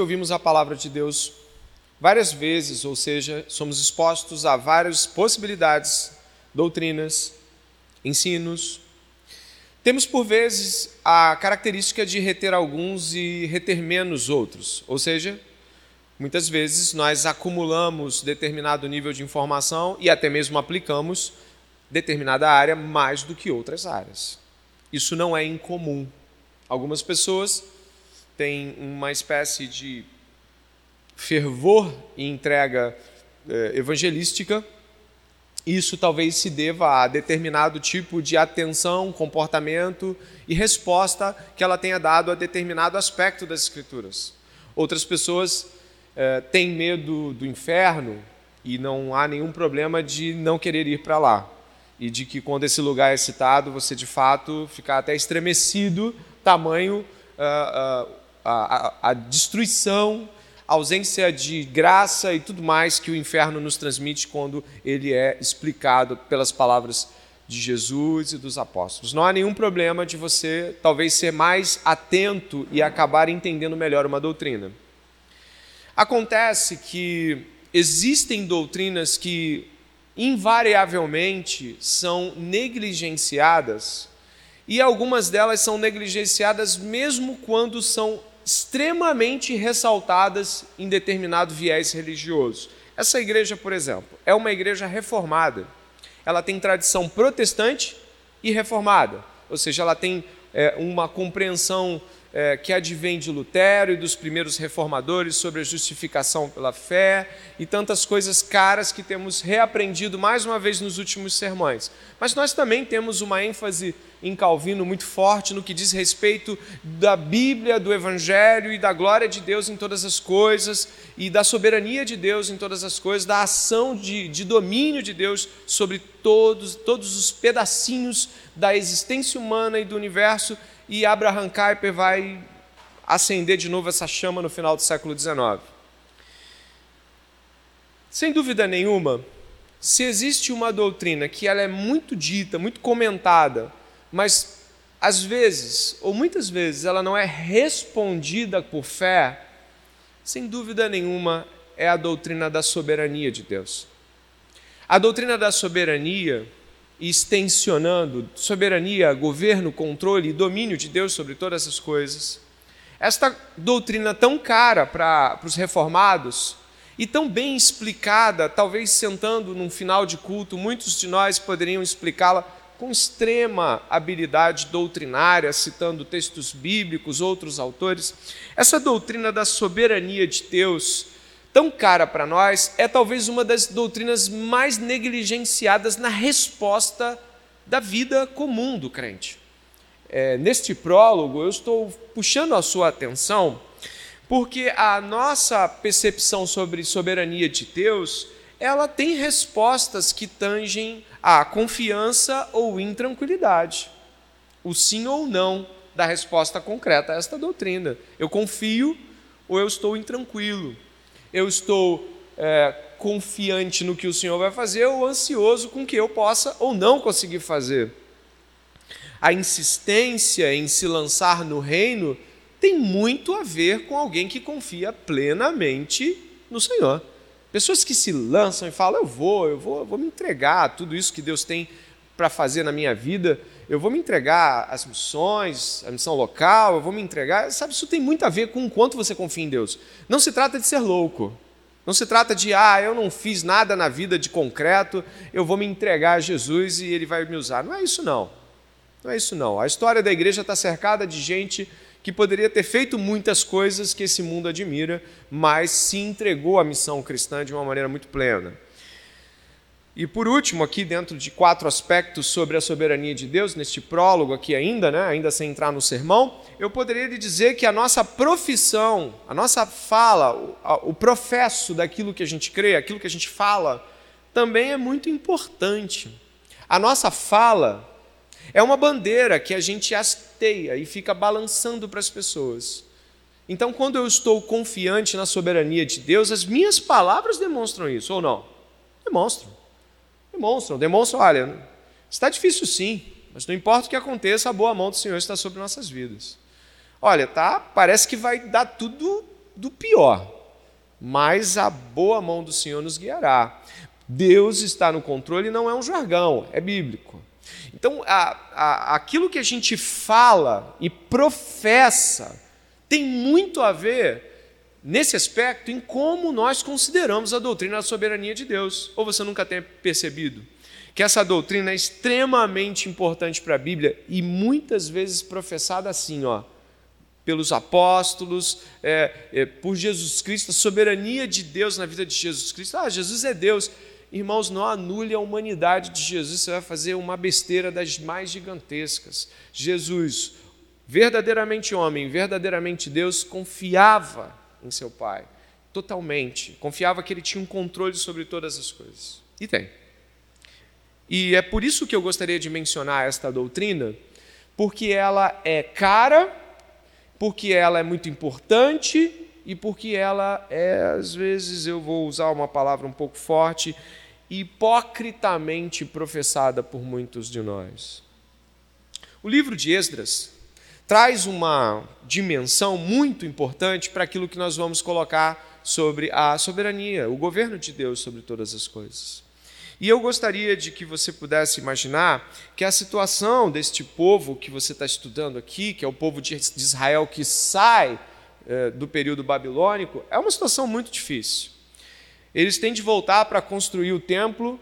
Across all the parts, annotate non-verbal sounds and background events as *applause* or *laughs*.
Ouvimos a palavra de Deus várias vezes, ou seja, somos expostos a várias possibilidades, doutrinas, ensinos. Temos por vezes a característica de reter alguns e reter menos outros, ou seja, muitas vezes nós acumulamos determinado nível de informação e até mesmo aplicamos determinada área mais do que outras áreas. Isso não é incomum. Algumas pessoas têm uma espécie de fervor e entrega eh, evangelística. Isso talvez se deva a determinado tipo de atenção, comportamento e resposta que ela tenha dado a determinado aspecto das Escrituras. Outras pessoas eh, têm medo do inferno e não há nenhum problema de não querer ir para lá. E de que quando esse lugar é citado, você de fato ficar até estremecido, tamanho uh, uh, a, destruição, a ausência de graça e tudo mais que o inferno nos transmite quando ele é explicado pelas palavras de Jesus e dos apóstolos. Não há nenhum problema de você talvez ser mais atento e acabar entendendo melhor uma doutrina. Acontece que existem doutrinas que invariavelmente são negligenciadas e algumas delas são negligenciadas mesmo quando são extremamente ressaltadas em determinado viés religioso. Essa igreja, por exemplo, é uma igreja reformada. Ela tem tradição protestante e reformada, ou seja, ela tem é, uma compreensão é, que advém de Lutero e dos primeiros reformadores sobre a justificação pela fé e tantas coisas caras que temos reaprendido mais uma vez nos últimos sermões. Mas nós também temos uma ênfase em Calvino muito forte no que diz respeito da Bíblia, do Evangelho e da glória de Deus em todas as coisas e da soberania de Deus em todas as coisas, da ação de, de domínio de Deus sobre todos, todos os pedacinhos da existência humana e do universo. E Abraham Kuyper vai acender de novo essa chama no final do século XIX. Sem dúvida nenhuma, se existe uma doutrina que ela é muito dita, muito comentada, mas às vezes, ou muitas vezes, ela não é respondida por fé, sem dúvida nenhuma, é a doutrina da soberania de Deus. A doutrina da soberania, extensionando soberania, governo, controle e domínio de Deus sobre todas as coisas, esta doutrina tão cara para os reformados e tão bem explicada, talvez sentando num final de culto, muitos de nós poderiam explicá-la com extrema habilidade doutrinária, citando textos bíblicos, outros autores. Essa doutrina da soberania de Deus, tão cara para nós, é talvez uma das doutrinas mais negligenciadas na resposta da vida comum do crente. É, neste prólogo, eu estou puxando a sua atenção porque a nossa percepção sobre soberania de Deus ela tem respostas que tangem a confiança ou intranquilidade. O sim ou não da resposta concreta a esta doutrina. Eu confio ou eu estou intranquilo. Eu estou é, confiante no que o Senhor vai fazer ou ansioso com que eu possa ou não conseguir fazer. A insistência em se lançar no reino tem muito a ver com alguém que confia plenamente no Senhor. Pessoas que se lançam e falam: eu vou, eu vou, eu vou me entregar a tudo isso que Deus tem para fazer na minha vida, eu vou me entregar às missões, à missão local, eu vou me entregar. Sabe, isso tem muito a ver com o quanto você confia em Deus. Não se trata de ser louco. Não se trata de, ah, eu não fiz nada na vida de concreto, eu vou me entregar a Jesus e ele vai me usar. Não é isso, não. Não é isso, não. A história da igreja está cercada de gente que poderia ter feito muitas coisas que esse mundo admira, mas se entregou à missão cristã de uma maneira muito plena. E por último, aqui dentro de quatro aspectos sobre a soberania de Deus, neste prólogo aqui ainda, né, ainda sem entrar no sermão, eu poderia lhe dizer que a nossa profissão, a nossa fala, o, o professo daquilo que a gente crê, aquilo que a gente fala, também é muito importante. A nossa fala é uma bandeira que a gente hasteia e fica balançando para as pessoas. Então, quando eu estou confiante na soberania de Deus, as minhas palavras demonstram isso, ou não? Demonstram. Demonstram, demonstram, olha, está difícil sim, mas não importa o que aconteça, a boa mão do Senhor está sobre nossas vidas. Olha, tá, parece que vai dar tudo do pior, mas a boa mão do Senhor nos guiará. Deus está no controle não é um jargão, é bíblico. Então, a, a, aquilo que a gente fala e professa tem muito a ver, nesse aspecto, em como nós consideramos a doutrina da soberania de Deus. Ou você nunca tem percebido que essa doutrina é extremamente importante para a Bíblia e muitas vezes professada assim, ó, pelos apóstolos, é, é, por Jesus Cristo, a soberania de Deus na vida de Jesus Cristo. Ah, Jesus é Deus. Irmãos, não anule a humanidade de Jesus, você vai fazer uma besteira das mais gigantescas. Jesus, verdadeiramente homem, verdadeiramente Deus, confiava em seu Pai, totalmente. Confiava que ele tinha um controle sobre todas as coisas. E tem. E é por isso que eu gostaria de mencionar esta doutrina, porque ela é cara, porque ela é muito importante e porque ela é, às vezes eu vou usar uma palavra um pouco forte, hipocritamente professada por muitos de nós. O livro de Esdras traz uma dimensão muito importante para aquilo que nós vamos colocar sobre a soberania, o governo de Deus sobre todas as coisas. E eu gostaria de que você pudesse imaginar que a situação deste povo que você está estudando aqui, que é o povo de Israel que sai eh, do período babilônico, é uma situação muito difícil. Eles têm de voltar para construir o templo,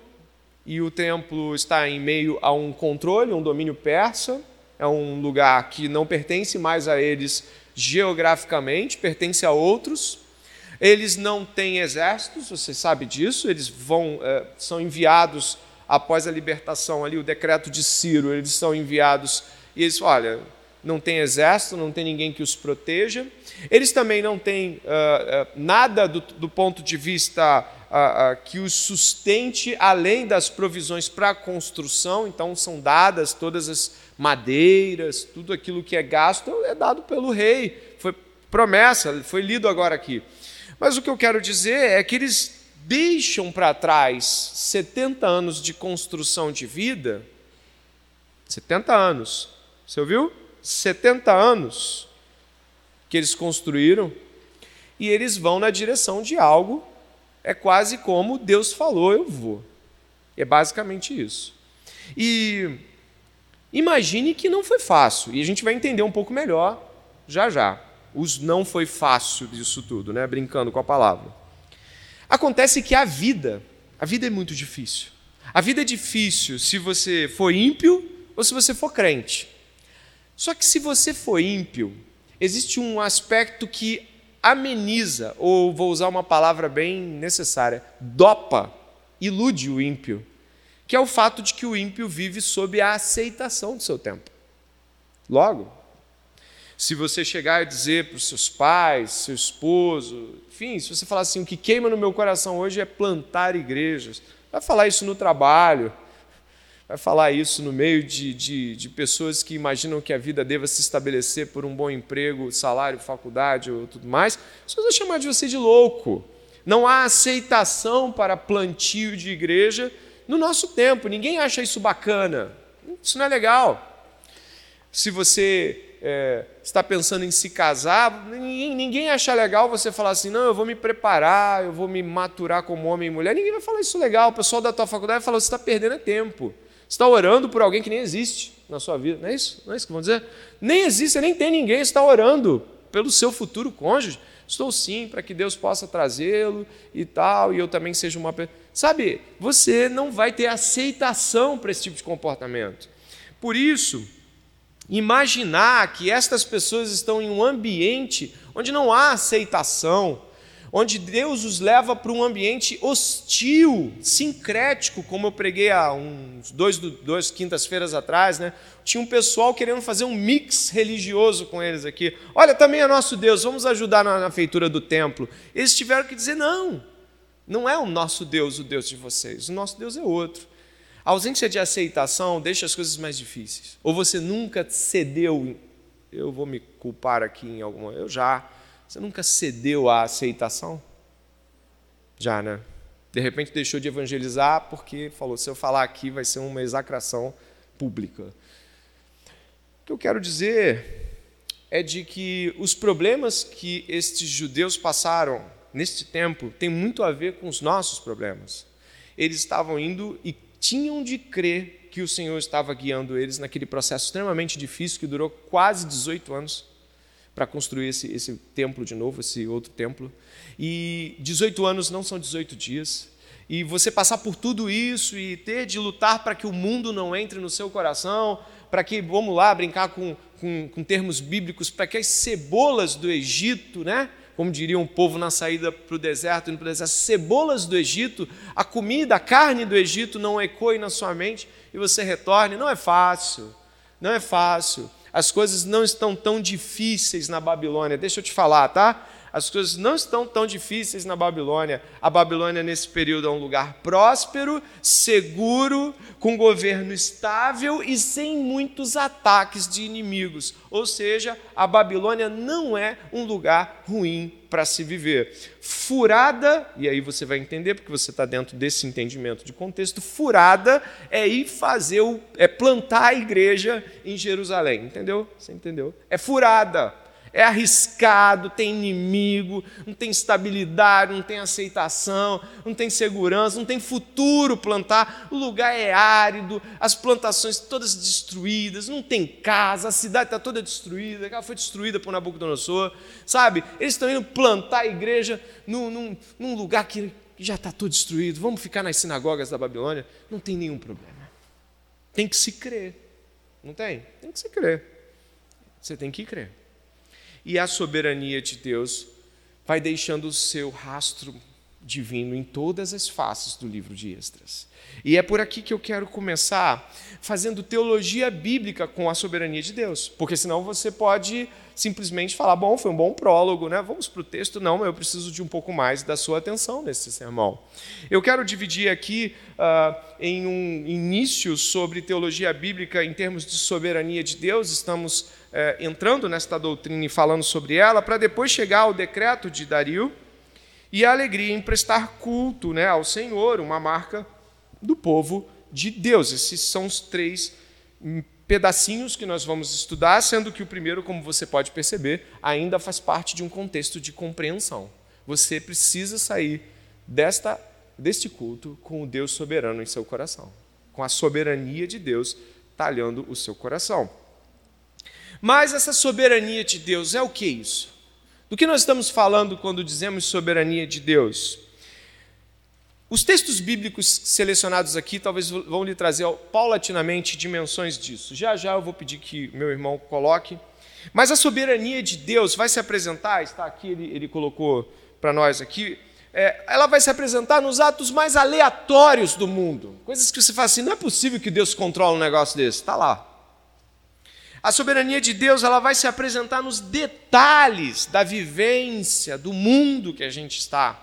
e o templo está em meio a um controle, um domínio persa. É um lugar que não pertence mais a eles geograficamente, pertence a outros. Eles não têm exércitos, você sabe disso. Eles vão, é, são enviados após a libertação ali, o decreto de Ciro. Eles são enviados e eles, olha, não tem exército, não tem ninguém que os proteja. Eles também não têm uh, uh, nada do, do, ponto de vista uh, que os sustente além das provisões para a construção, então são dadas todas as madeiras, tudo aquilo que é gasto é dado pelo rei. Foi promessa, foi lido agora aqui. Mas o que eu quero dizer é que eles deixam para trás 70 anos de construção de vida. 70 anos. Você ouviu? 70 anos que eles construíram e eles vão na direção de algo, é quase como Deus falou, eu vou. É basicamente isso. E imagine que não foi fácil, e a gente vai entender um pouco melhor já já. Os não foi fácil disso tudo, né? Brincando com a palavra. Acontece que a vida, a vida é muito difícil. A vida é difícil se você for ímpio ou se você for crente. Só que se você for ímpio, existe um aspecto que ameniza, ou vou usar uma palavra bem necessária, dopa, ilude o ímpio, que é o fato de que o ímpio vive sob a aceitação do seu tempo. Logo, se você chegar e dizer para os seus pais, seu esposo, enfim, se você falar assim, o que queima no meu coração hoje é plantar igrejas, vai falar isso no trabalho, vai falar isso no meio de, de, de, pessoas que imaginam que a vida deva se estabelecer por um bom emprego, salário, faculdade ou tudo mais, as pessoas vão chamar de você de louco. Não há aceitação para plantio de igreja no nosso tempo. Ninguém acha isso bacana. Isso não é legal. Se você é, está pensando em se casar, ninguém, ninguém acha legal você falar assim, não, eu vou me preparar, eu vou me maturar como homem e mulher. Ninguém vai falar isso legal. O pessoal da tua faculdade vai falar, você está perdendo tempo está orando por alguém que nem existe na sua vida. Não é isso? Não é isso que vão dizer? Nem existe, nem tem ninguém, está orando pelo seu futuro cônjuge. Estou sim, para que Deus possa trazê-lo e tal, e eu também seja uma pessoa. Sabe, você não vai ter aceitação para esse tipo de comportamento. Por isso, imaginar que estas pessoas estão em um ambiente onde não há aceitação, onde Deus os leva para um ambiente hostil, sincrético, como eu preguei há uns dois, dois quintas-feiras atrás, né? Tinha um pessoal querendo fazer um mix religioso com eles aqui. Olha, também é nosso Deus, vamos ajudar na, na feitura do templo. Eles tiveram que dizer: não, não é o nosso Deus o Deus de vocês, o nosso Deus é outro. A ausência de aceitação deixa as coisas mais difíceis. Ou você nunca cedeu, eu vou me culpar aqui em alguma, eu já você nunca cedeu à aceitação? Já, né? De repente deixou de evangelizar porque falou: se eu falar aqui vai ser uma exacração pública. O que eu quero dizer é de que os problemas que estes judeus passaram neste tempo têm muito a ver com os nossos problemas. Eles estavam indo e tinham de crer que o Senhor estava guiando eles naquele processo extremamente difícil que durou quase 18 anos para construir esse, esse templo de novo, esse outro templo. E 18 anos não são 18 dias. E você passar por tudo isso e ter de lutar para que o mundo não entre no seu coração, para que, vamos lá, brincar com, com, com termos bíblicos, para que as cebolas do Egito, né? como diria um povo na saída para o deserto, indo para o deserto, cebolas do Egito, a comida, a carne do Egito não ecoe na sua mente e você retorne. Não é fácil, não é fácil. As coisas não estão tão difíceis na Babilônia. Deixa eu te falar, tá? As coisas não estão tão difíceis na Babilônia. A Babilônia, nesse período, é um lugar próspero, seguro, com governo estável e sem muitos ataques de inimigos. Ou seja, a Babilônia não é um lugar ruim para se viver. Furada, e aí você vai entender, porque você está dentro desse entendimento de contexto, furada é ir fazer, o, é plantar a igreja em Jerusalém. Entendeu? Você entendeu? É furada é arriscado, tem inimigo, não tem estabilidade, não tem aceitação, não tem segurança, não tem futuro plantar, o lugar é árido, as plantações todas destruídas, não tem casa, a cidade está toda destruída, ela foi destruída por Nabucodonosor, sabe? Eles estão indo plantar a igreja num, num, num lugar que já está todo destruído, vamos ficar nas sinagogas da Babilônia, não tem nenhum problema. Tem que se crer, não tem? Tem que se crer. Você tem que crer e a soberania de Deus vai deixando o seu rastro divino em todas as faces do livro de Esdras. E é por aqui que eu quero começar fazendo teologia bíblica com a soberania de Deus, porque senão você pode simplesmente falar, bom, foi um bom prólogo, né? Vamos para o texto. Não, eu preciso de um pouco mais da sua atenção nesse sermão. Eu quero dividir aqui uh, em um início sobre teologia bíblica em termos de soberania de Deus. Estamos uh, entrando nesta doutrina e falando sobre ela, para depois chegar ao decreto de Dario e a alegria em prestar culto né, ao Senhor, uma marca do povo de Deus. Esses são os três pedacinhos que nós vamos estudar, sendo que o primeiro, como você pode perceber, ainda faz parte de um contexto de compreensão. Você precisa sair desta, deste culto com o Deus soberano em seu coração, com a soberania de Deus talhando o seu coração. Mas essa soberania de Deus é o que isso? Do que nós estamos falando quando dizemos soberania de Deus? Os textos bíblicos selecionados aqui talvez vão lhe trazer paulatinamente dimensões disso. Já já eu vou pedir que meu irmão coloque. Mas a soberania de Deus vai se apresentar, está aqui, ele, ele colocou para nós aqui, é, ela vai se apresentar nos atos mais aleatórios do mundo. Coisas que você fala assim, não é possível que Deus controle um negócio desse. Está lá. A soberania de Deus ela vai se apresentar nos detalhes da vivência, do mundo que a gente está.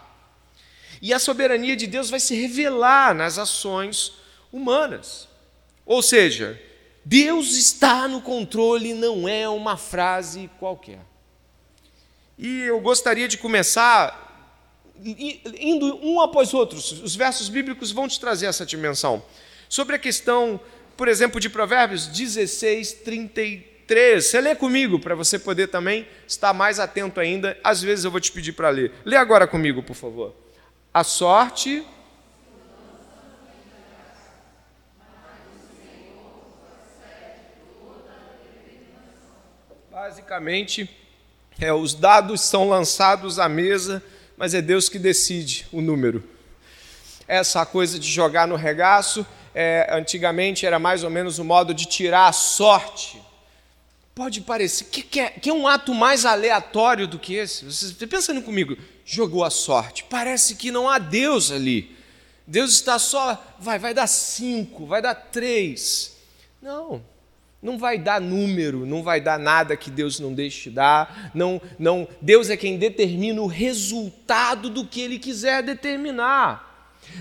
E a soberania de Deus vai se revelar nas ações humanas. Ou seja, Deus está no controle, não é uma frase qualquer. E eu gostaria de começar indo um após outro. Os versos bíblicos vão te trazer essa dimensão. Sobre a questão, por exemplo, de Provérbios 16, 33. Você lê comigo para você poder também estar mais atento ainda. Às vezes eu vou te pedir para ler. Lê agora comigo, por favor. A sorte. Basicamente, é, os dados são lançados à mesa, mas é Deus que decide o número. Essa coisa de jogar no regaço, é, antigamente era mais ou menos o modo de tirar a sorte. Pode parecer que, que, é, que é um ato mais aleatório do que esse. Você pensando comigo, jogou a sorte. Parece que não há Deus ali. Deus está só, vai, vai dar cinco, vai dar três. Não, não vai dar número, não vai dar nada que Deus não deixe dar. Não, não, Deus é quem determina o resultado do que Ele quiser determinar.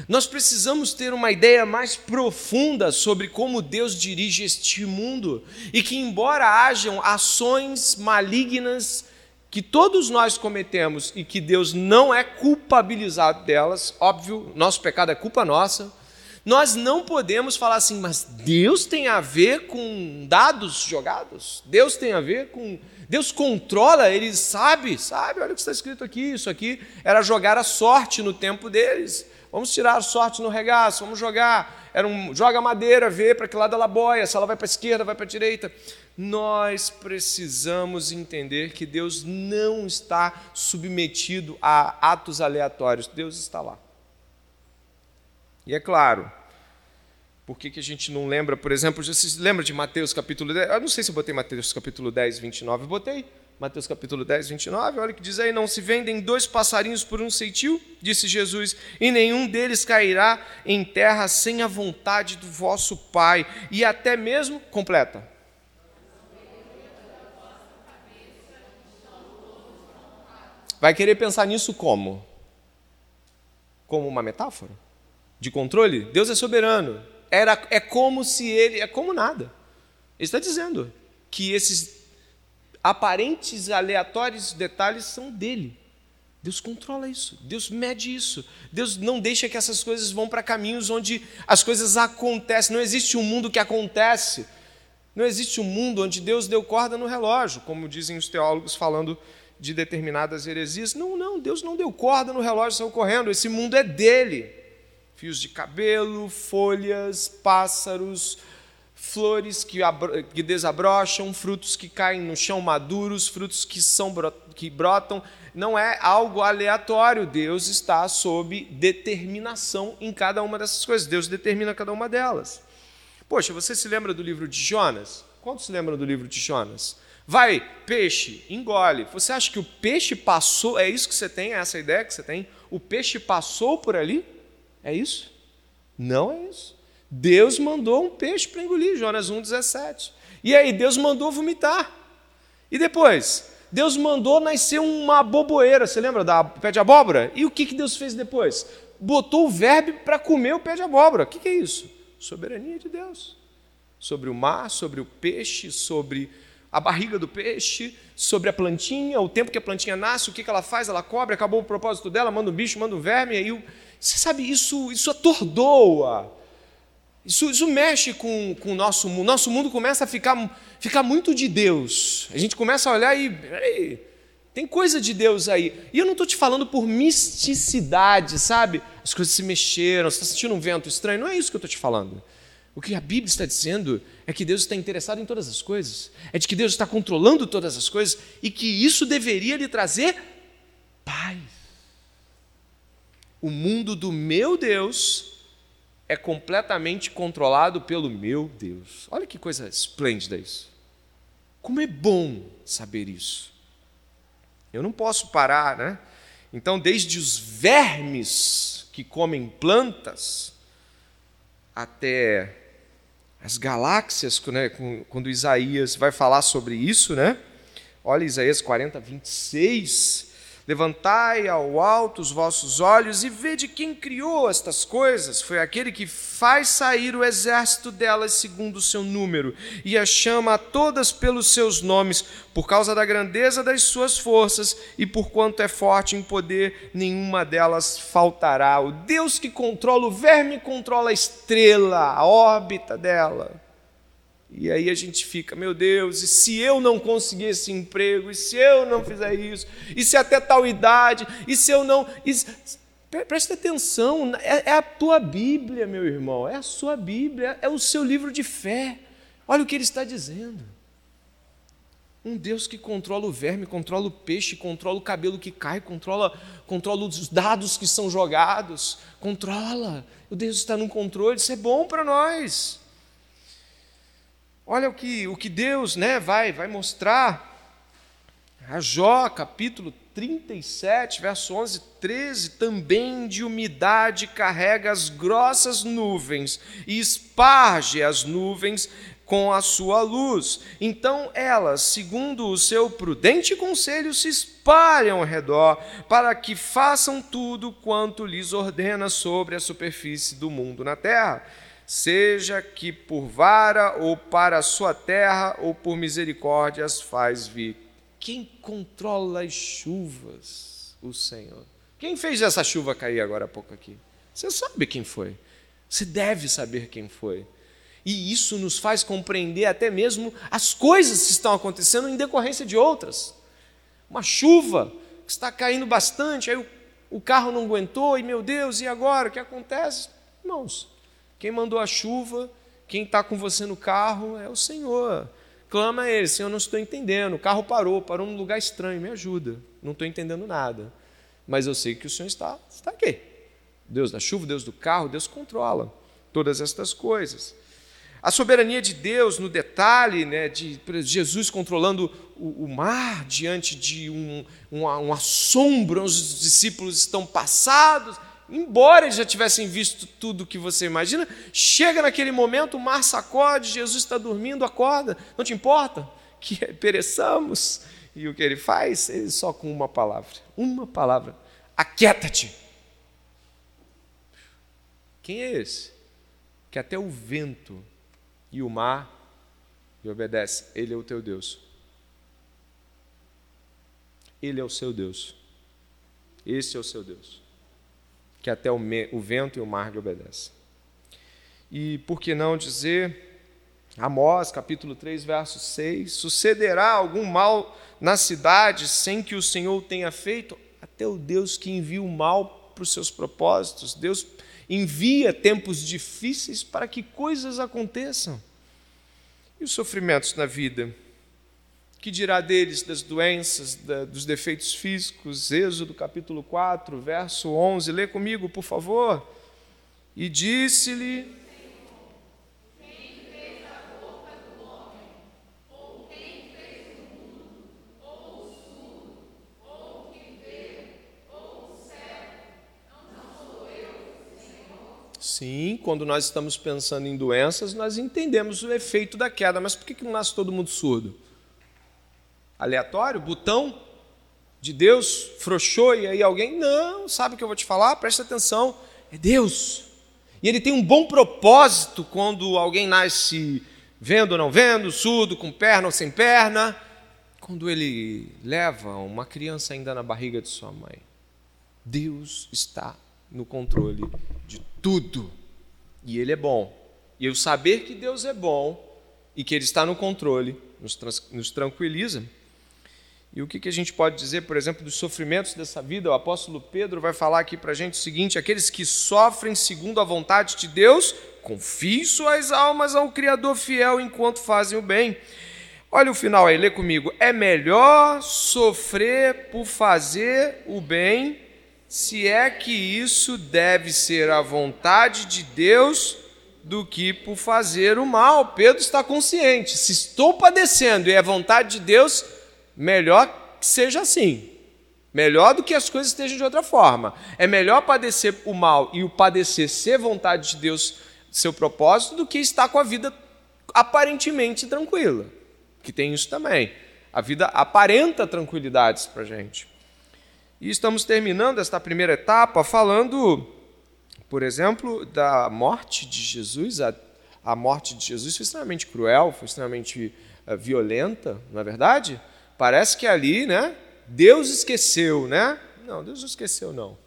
Nós precisamos ter uma ideia mais profunda sobre como Deus dirige este mundo e que, embora hajam ações malignas que todos nós cometemos e que Deus não é culpabilizado delas, óbvio, nosso pecado é culpa nossa, nós não podemos falar assim, mas Deus tem a ver com dados jogados? Deus tem a ver com. Deus controla, ele sabe, sabe, olha o que está escrito aqui, isso aqui era jogar a sorte no tempo deles. Vamos tirar sorte no regaço, vamos jogar. Era um joga madeira, vê para que lado ela boia, se ela vai para a esquerda, vai para a direita. Nós precisamos entender que Deus não está submetido a atos aleatórios. Deus está lá. E é claro, por que, que a gente não lembra, por exemplo, você lembra de Mateus capítulo 10? Eu não sei se eu botei Mateus capítulo 10, 29. Eu botei Mateus capítulo 10, 29. Olha o que diz aí: Não se vendem dois passarinhos por um ceitil, disse Jesus, e nenhum deles cairá em terra sem a vontade do vosso Pai. E até mesmo, completa. Vai querer pensar nisso como? Como uma metáfora? De controle? Deus é soberano era, é como se ele, é como nada. Ele está dizendo que esses aparentes, aleatórios detalhes são dele. Deus controla isso, Deus mede isso, Deus não deixa que essas coisas vão para caminhos onde as coisas acontecem. Não existe um mundo que acontece, não existe um mundo onde Deus deu corda no relógio, como dizem os teólogos falando de determinadas heresias. Não, não, Deus não deu corda no relógio, saiu correndo, esse mundo é dele fios de cabelo, folhas, pássaros, flores que, que, desabrocham, frutos que caem no chão maduros, frutos que, são, que brotam. Não é algo aleatório. Deus está sob determinação em cada uma dessas coisas. Deus determina cada uma delas. Poxa, você se lembra do livro de Jonas? Quantos se lembram do livro de Jonas? Vai, peixe, engole. Você acha que o peixe passou? É isso que você tem? É essa ideia que você tem? O peixe passou por ali? É isso? Não é isso. Deus mandou um peixe para engolir, Jonas 1,17. E aí, Deus mandou vomitar. E depois? Deus mandou nascer uma boboeira, você lembra da pé de abóbora? E o que, que Deus fez depois? Botou o verbo para comer o pé de abóbora. O que, que é isso? Soberania de Deus. Sobre o mar, sobre o peixe, sobre a barriga do peixe, sobre a plantinha, o tempo que a plantinha nasce, o que, que ela faz, ela cobre, acabou o propósito dela, manda um bicho, manda um verme, aí você sabe, isso, isso atordoa. Isso, isso mexe com, com o nosso mundo. Nosso mundo começa a ficar, ficar muito de Deus. A gente começa a olhar e. Peraí, tem coisa de Deus aí. E eu não estou te falando por misticidade, sabe? As coisas se mexeram, você está sentindo um vento estranho. Não é isso que eu estou te falando. O que a Bíblia está dizendo é que Deus está interessado em todas as coisas, é de que Deus está controlando todas as coisas e que isso deveria lhe trazer paz o mundo do meu Deus é completamente controlado pelo meu Deus. Olha que coisa esplêndida isso. Como é bom saber isso. Eu não posso parar, né? Então, desde os vermes que comem plantas até as galáxias, né, quando Isaías vai falar sobre isso, né? Olha Isaías 40, 26. Levantai ao alto os vossos olhos e vede quem criou estas coisas. Foi aquele que faz sair o exército delas segundo o seu número e as chama a todas pelos seus nomes, por causa da grandeza das suas forças e por quanto é forte em poder, nenhuma delas faltará. O Deus que controla o verme controla a estrela, a órbita dela. E aí a gente fica, meu Deus, e se eu não conseguir esse emprego, e se eu não fizer isso, e se até tal idade, e se eu não. E... Presta atenção, é, é a tua Bíblia, meu irmão, é a sua Bíblia, é o seu livro de fé. Olha o que ele está dizendo. Um Deus que controla o verme, controla o peixe, controla o cabelo que cai, controla, controla os dados que são jogados, controla. O Deus está no controle, isso é bom para nós. Olha o que, o que Deus né, vai, vai mostrar. A Jó, capítulo 37, verso 11, 13, também de umidade carrega as grossas nuvens e esparge as nuvens com a sua luz. Então elas, segundo o seu prudente conselho, se espalham ao redor, para que façam tudo quanto lhes ordena sobre a superfície do mundo na terra seja que por vara ou para a sua terra ou por misericórdia as faz vir. Quem controla as chuvas? O Senhor. Quem fez essa chuva cair agora há pouco aqui? Você sabe quem foi. Você deve saber quem foi. E isso nos faz compreender até mesmo as coisas que estão acontecendo em decorrência de outras. Uma chuva que está caindo bastante, aí o, o carro não aguentou, e meu Deus, e agora? O que acontece? Irmãos, quem mandou a chuva, quem está com você no carro é o Senhor. Clama a Ele, Senhor, não estou entendendo. O carro parou, parou num lugar estranho, me ajuda. Não estou entendendo nada. Mas eu sei que o Senhor está, está aqui. Deus da chuva, Deus do carro, Deus controla todas estas coisas. A soberania de Deus no detalhe, né, de Jesus controlando o, o mar diante de um, um, um assombro, os discípulos estão passados, embora eles já tivessem visto tudo o que você imagina, chega naquele momento, o mar sacode, Jesus está dormindo, acorda, não te importa que *laughs* pereçamos? E o que ele faz? Ele só com uma palavra, uma palavra, aquieta-te. Quem é esse? Que até o vento e o mar e obedece. Ele é o teu Deus. Ele é o seu Deus. Esse é o seu Deus. Que até o, me, o vento e o mar lhe obedecem. E por que não dizer, Amós, capítulo 3, verso 6: Sucederá algum mal na cidade sem que o Senhor tenha feito? Até o Deus que envia o mal para os seus propósitos. Deus envia tempos difíceis para que coisas aconteçam. E os sofrimentos na vida? Que dirá deles, das doenças, da, dos defeitos físicos? Êxodo capítulo 4, verso 11. Lê comigo, por favor. E disse-lhe Sim, quando nós estamos pensando em doenças, nós entendemos o efeito da queda, mas por que não nasce todo mundo surdo? Aleatório? Botão de Deus frouxou e aí alguém, não, sabe o que eu vou te falar? Presta atenção, é Deus. E ele tem um bom propósito quando alguém nasce vendo ou não vendo, surdo, com perna ou sem perna, quando ele leva uma criança ainda na barriga de sua mãe. Deus está no controle de tudo. E Ele é bom. E eu saber que Deus é bom e que Ele está no controle nos, nos tranquiliza. E o que, que a gente pode dizer, por exemplo, dos sofrimentos dessa vida? O apóstolo Pedro vai falar aqui para a gente o seguinte: aqueles que sofrem segundo a vontade de Deus, confiem suas almas ao Criador fiel enquanto fazem o bem. Olha o final aí, lê comigo. É melhor sofrer por fazer o bem se é que isso deve ser a vontade de Deus do que por fazer o mal. Pedro está consciente. Se estou padecendo e é vontade de Deus, melhor que seja assim. Melhor do que as coisas estejam de outra forma. É melhor padecer o mal e o padecer ser vontade de Deus, seu propósito, do que estar com a vida aparentemente tranquila. Que tem isso também. A vida aparenta tranquilidades para a gente. E estamos terminando esta primeira etapa falando, por exemplo, da morte de Jesus. A, a morte de Jesus foi extremamente cruel, foi extremamente uh, violenta, não é verdade? Parece que ali, né? Deus esqueceu, né? Não, Deus não esqueceu, não.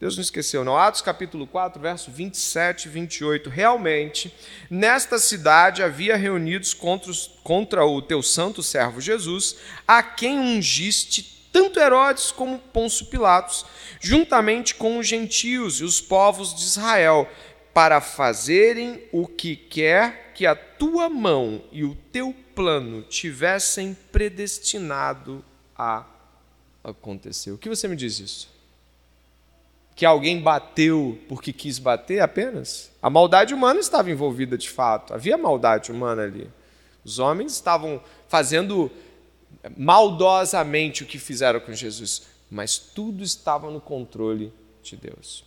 Deus não esqueceu, não. Atos capítulo 4, verso 27 e 28. Realmente, nesta cidade havia reunidos contra, os, contra o teu santo servo Jesus, a quem ungiste tanto Herodes como Pôncio Pilatos, juntamente com os gentios e os povos de Israel, para fazerem o que quer que a tua mão e o teu plano tivessem predestinado a acontecer. O que você me diz isso? Que alguém bateu porque quis bater apenas? A maldade humana estava envolvida de fato, havia maldade humana ali. Os homens estavam fazendo maldosamente o que fizeram com Jesus, mas tudo estava no controle de Deus.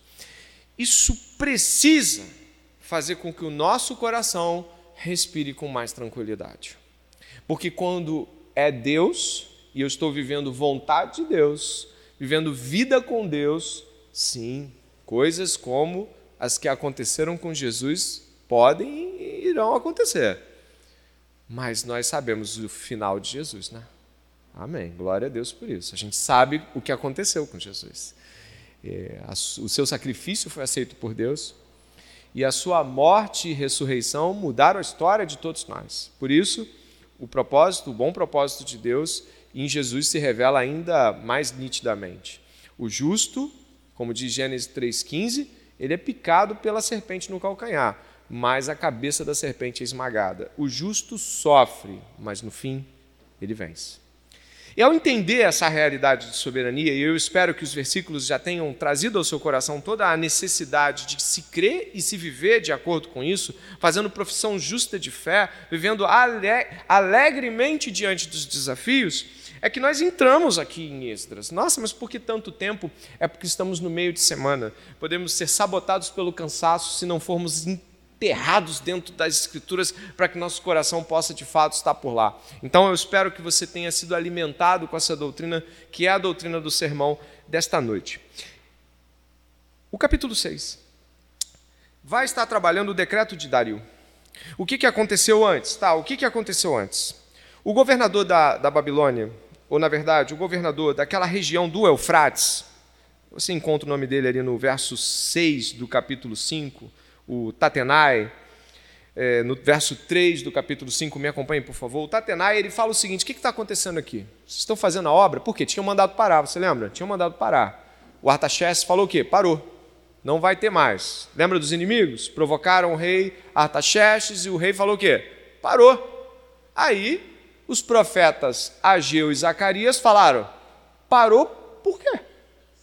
Isso precisa fazer com que o nosso coração respire com mais tranquilidade. Porque quando é Deus e eu estou vivendo vontade de Deus, vivendo vida com Deus, sim, coisas como as que aconteceram com Jesus podem e irão acontecer. Mas nós sabemos o final de Jesus, né? Amém. Glória a Deus por isso. A gente sabe o que aconteceu com Jesus. É, o seu sacrifício foi aceito por Deus. E a sua morte e ressurreição mudaram a história de todos nós. Por isso, o propósito, o bom propósito de Deus em Jesus se revela ainda mais nitidamente. O justo, como diz Gênesis 3,15, ele é picado pela serpente no calcanhar, mas a cabeça da serpente é esmagada. O justo sofre, mas no fim ele vence. E ao entender essa realidade de soberania, e eu espero que os versículos já tenham trazido ao seu coração toda a necessidade de se crer e se viver de acordo com isso, fazendo profissão justa de fé, vivendo alegremente diante dos desafios, é que nós entramos aqui em Esdras. Nossa, mas por que tanto tempo? É porque estamos no meio de semana. Podemos ser sabotados pelo cansaço se não formos enterrados dentro das Escrituras para que nosso coração possa de fato estar por lá. Então eu espero que você tenha sido alimentado com essa doutrina, que é a doutrina do sermão desta noite. O capítulo 6 vai estar trabalhando o decreto de Dario. O que, que aconteceu antes? Tá, o que, que aconteceu antes? O governador da, da Babilônia, ou na verdade, o governador daquela região do Eufrates, você encontra o nome dele ali no verso 6 do capítulo 5, o Tatenai, é, no verso 3 do capítulo 5, me acompanhe, por favor. O Tatenai, ele fala o seguinte: o que está acontecendo aqui? Vocês estão fazendo a obra? Por quê? Tinham mandado parar, você lembra? Tinham mandado parar. O Artaxerxes falou o quê? Parou. Não vai ter mais. Lembra dos inimigos? Provocaram o rei Artaxerxes e o rei falou o quê? Parou. Aí, os profetas Ageu e Zacarias falaram: parou por quê?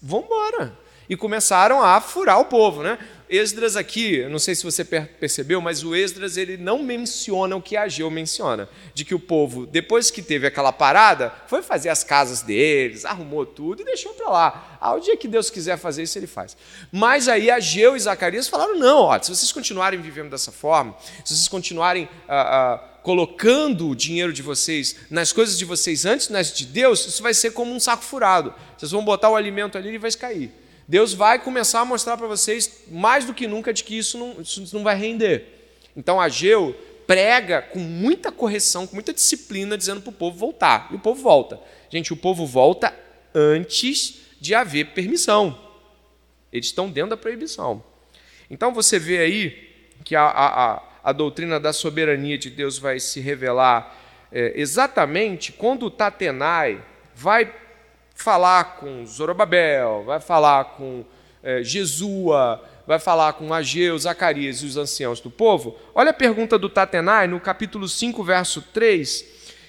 Vamos embora. E começaram a furar o povo, né? Esdras aqui, não sei se você percebeu, mas o Esdras ele não menciona o que Ageu menciona, de que o povo, depois que teve aquela parada, foi fazer as casas deles, arrumou tudo e deixou para lá. Ao ah, dia que Deus quiser fazer isso, ele faz. Mas aí Ageu e Zacarias falaram, não, ó, se vocês continuarem vivendo dessa forma, se vocês continuarem ah, ah, colocando o dinheiro de vocês nas coisas de vocês antes nas de Deus, isso vai ser como um saco furado. Vocês vão botar o alimento ali e vai cair. Deus vai começar a mostrar para vocês mais do que nunca de que isso não, isso não vai render. Então Ageu prega com muita correção, com muita disciplina, dizendo para o povo voltar. E o povo volta. Gente, o povo volta antes de haver permissão. Eles estão dentro da proibição. Então você vê aí que a, a, a doutrina da soberania de Deus vai se revelar é, exatamente quando o Tatenai vai falar com Zorobabel, vai falar com é, Jesua, vai falar com Ageu, Zacarias e os anciãos do povo. Olha a pergunta do Tatenai, no capítulo 5, verso 3.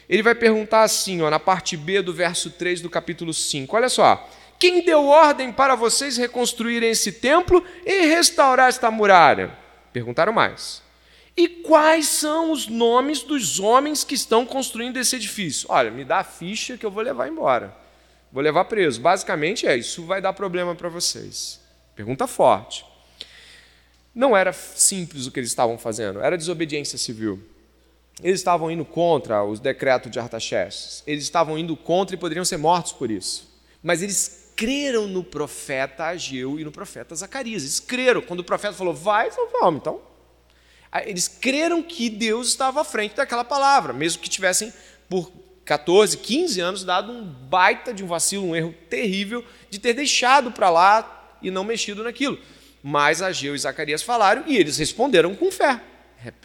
Ele vai perguntar assim, ó, na parte B do verso 3 do capítulo 5. Olha só. Quem deu ordem para vocês reconstruírem esse templo e restaurar esta muralha? Perguntaram mais. E quais são os nomes dos homens que estão construindo esse edifício? Olha, me dá a ficha que eu vou levar embora. Vou levar preso. Basicamente é isso vai dar problema para vocês. Pergunta forte. Não era simples o que eles estavam fazendo, era desobediência civil. Eles estavam indo contra os decretos de Artaxerxes. Eles estavam indo contra e poderiam ser mortos por isso. Mas eles creram no profeta Ageu e no profeta Zacarias. Eles creram. Quando o profeta falou, vai, falou, vamos. Então, eles creram que Deus estava à frente daquela palavra, mesmo que tivessem por 14, 15 anos, dado um baita de um vacilo, um erro terrível de ter deixado para lá e não mexido naquilo. Mas Ageu e Zacarias falaram e eles responderam com fé.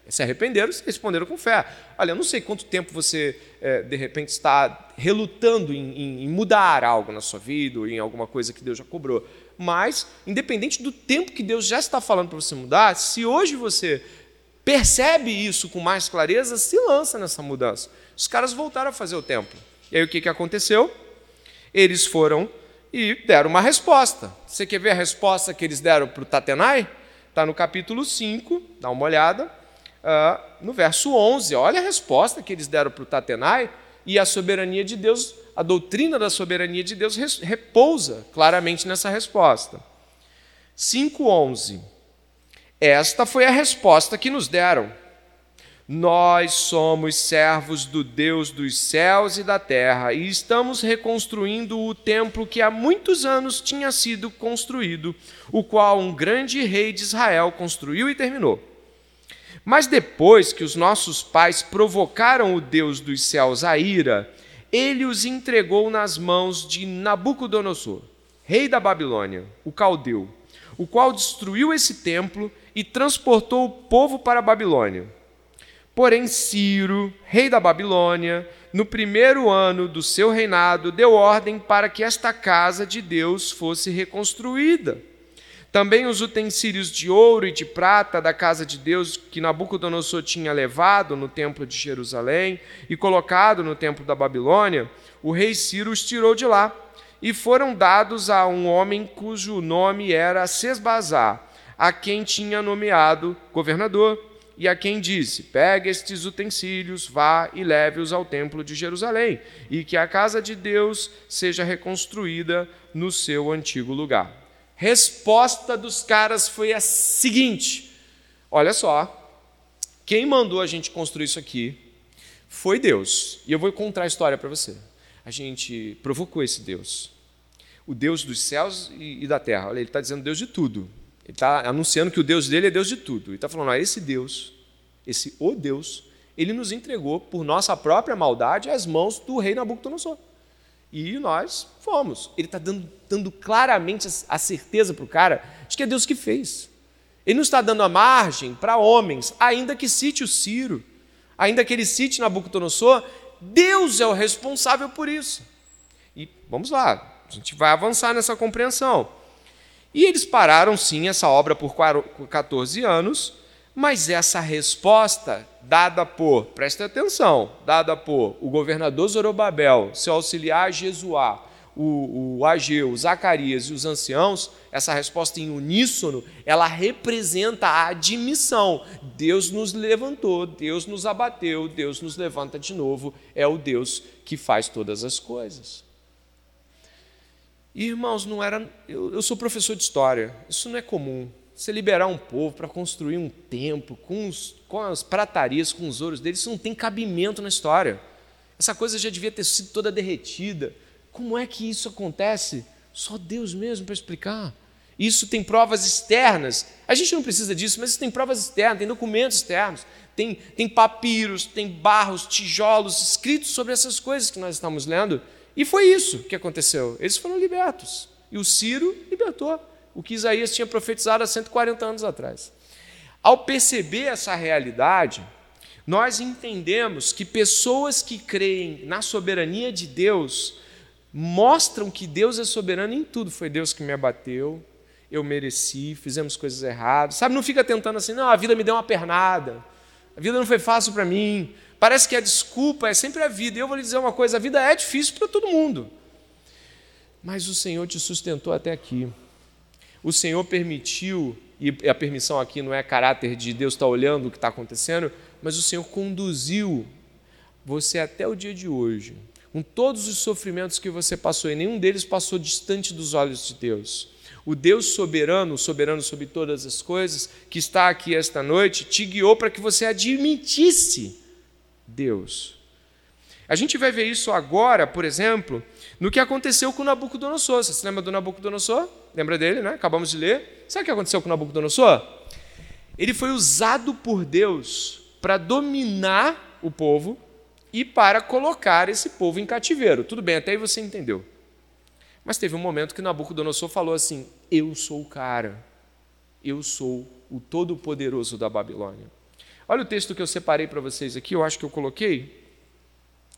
Se arrependeram, responderam com fé. Olha, eu não sei quanto tempo você, é, de repente, está relutando em, em, em mudar algo na sua vida ou em alguma coisa que Deus já cobrou. Mas, independente do tempo que Deus já está falando para você mudar, se hoje você percebe isso com mais clareza, se lança nessa mudança. Os caras voltaram a fazer o templo. E aí o que, que aconteceu? Eles foram e deram uma resposta. Você quer ver a resposta que eles deram para o Tatenai? Está no capítulo 5, dá uma olhada, uh, no verso 11. Olha a resposta que eles deram para o Tatenai e a soberania de Deus, a doutrina da soberania de Deus repousa claramente nessa resposta. 5,11 esta foi a resposta que nos deram. Nós somos servos do Deus dos céus e da terra e estamos reconstruindo o templo que há muitos anos tinha sido construído, o qual um grande rei de Israel construiu e terminou. Mas depois que os nossos pais provocaram o Deus dos céus à ira, ele os entregou nas mãos de Nabucodonosor rei da Babilônia, o caldeu, o qual destruiu esse templo e transportou o povo para a Babilônia. Porém, Ciro, rei da Babilônia, no primeiro ano do seu reinado, deu ordem para que esta casa de Deus fosse reconstruída. Também os utensílios de ouro e de prata da casa de Deus que Nabucodonosor tinha levado no templo de Jerusalém e colocado no templo da Babilônia, o rei Ciro os tirou de lá e foram dados a um homem cujo nome era Sesbazar, a quem tinha nomeado governador e a quem disse: Pegue estes utensílios, vá e leve-os ao templo de Jerusalém, e que a casa de Deus seja reconstruída no seu antigo lugar. Resposta dos caras foi a seguinte: Olha só, quem mandou a gente construir isso aqui foi Deus. E eu vou contar a história para você. A gente provocou esse Deus. O Deus dos céus e da terra. Olha, ele está dizendo Deus de tudo. Ele está anunciando que o Deus dele é Deus de tudo. Ele está falando, ah, esse Deus, esse o Deus, ele nos entregou por nossa própria maldade às mãos do rei Nabucodonosor. E nós fomos. Ele está dando, dando claramente a certeza para o cara de que é Deus que fez. Ele não está dando a margem para homens, ainda que cite o Ciro, ainda que ele cite Nabucodonosor, Deus é o responsável por isso. E vamos lá, a gente vai avançar nessa compreensão. E eles pararam sim essa obra por 14 anos, mas essa resposta dada por, preste atenção, dada por o governador Zorobabel, seu auxiliar Jesuá, o, o Ageu, Zacarias e os anciãos, essa resposta em uníssono, ela representa a admissão. Deus nos levantou, Deus nos abateu, Deus nos levanta de novo, é o Deus que faz todas as coisas. Irmãos, não era. Eu, eu sou professor de história, isso não é comum. Você liberar um povo para construir um templo com, os, com as pratarias, com os ouros deles, isso não tem cabimento na história. Essa coisa já devia ter sido toda derretida. Como é que isso acontece? Só Deus mesmo para explicar. Isso tem provas externas. A gente não precisa disso, mas isso tem provas externas, tem documentos externos, tem, tem papiros, tem barros, tijolos escritos sobre essas coisas que nós estamos lendo. E foi isso que aconteceu. Eles foram libertos. E o Ciro libertou o que Isaías tinha profetizado há 140 anos atrás. Ao perceber essa realidade, nós entendemos que pessoas que creem na soberania de Deus mostram que Deus é soberano em tudo. Foi Deus que me abateu, eu mereci, fizemos coisas erradas. Sabe, não fica tentando assim, não, a vida me deu uma pernada, a vida não foi fácil para mim, Parece que a desculpa é sempre a vida. E eu vou lhe dizer uma coisa: a vida é difícil para todo mundo. Mas o Senhor te sustentou até aqui. O Senhor permitiu, e a permissão aqui não é caráter de Deus estar olhando o que está acontecendo, mas o Senhor conduziu você até o dia de hoje, com todos os sofrimentos que você passou, e nenhum deles passou distante dos olhos de Deus. O Deus soberano, soberano sobre todas as coisas, que está aqui esta noite, te guiou para que você admitisse Deus. A gente vai ver isso agora, por exemplo, no que aconteceu com Nabucodonosor. Você se lembra do Nabucodonosor? Lembra dele, né? Acabamos de ler. Sabe o que aconteceu com Nabucodonosor? Ele foi usado por Deus para dominar o povo e para colocar esse povo em cativeiro. Tudo bem, até aí você entendeu. Mas teve um momento que Nabucodonosor falou assim: Eu sou o cara, eu sou o todo-poderoso da Babilônia. Olha o texto que eu separei para vocês aqui, eu acho que eu coloquei.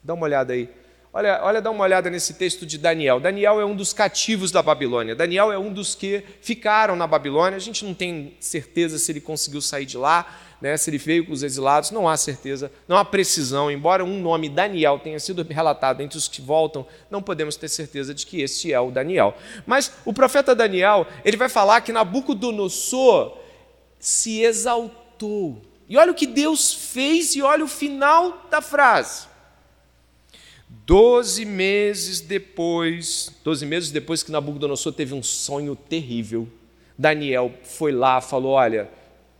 Dá uma olhada aí. Olha, olha, dá uma olhada nesse texto de Daniel. Daniel é um dos cativos da Babilônia. Daniel é um dos que ficaram na Babilônia. A gente não tem certeza se ele conseguiu sair de lá, né, se ele veio com os exilados. Não há certeza, não há precisão. Embora um nome Daniel tenha sido relatado entre os que voltam, não podemos ter certeza de que este é o Daniel. Mas o profeta Daniel, ele vai falar que Nabucodonosor se exaltou e olha o que Deus fez e olha o final da frase. Doze meses depois, doze meses depois que Nabucodonosor teve um sonho terrível, Daniel foi lá, falou: Olha,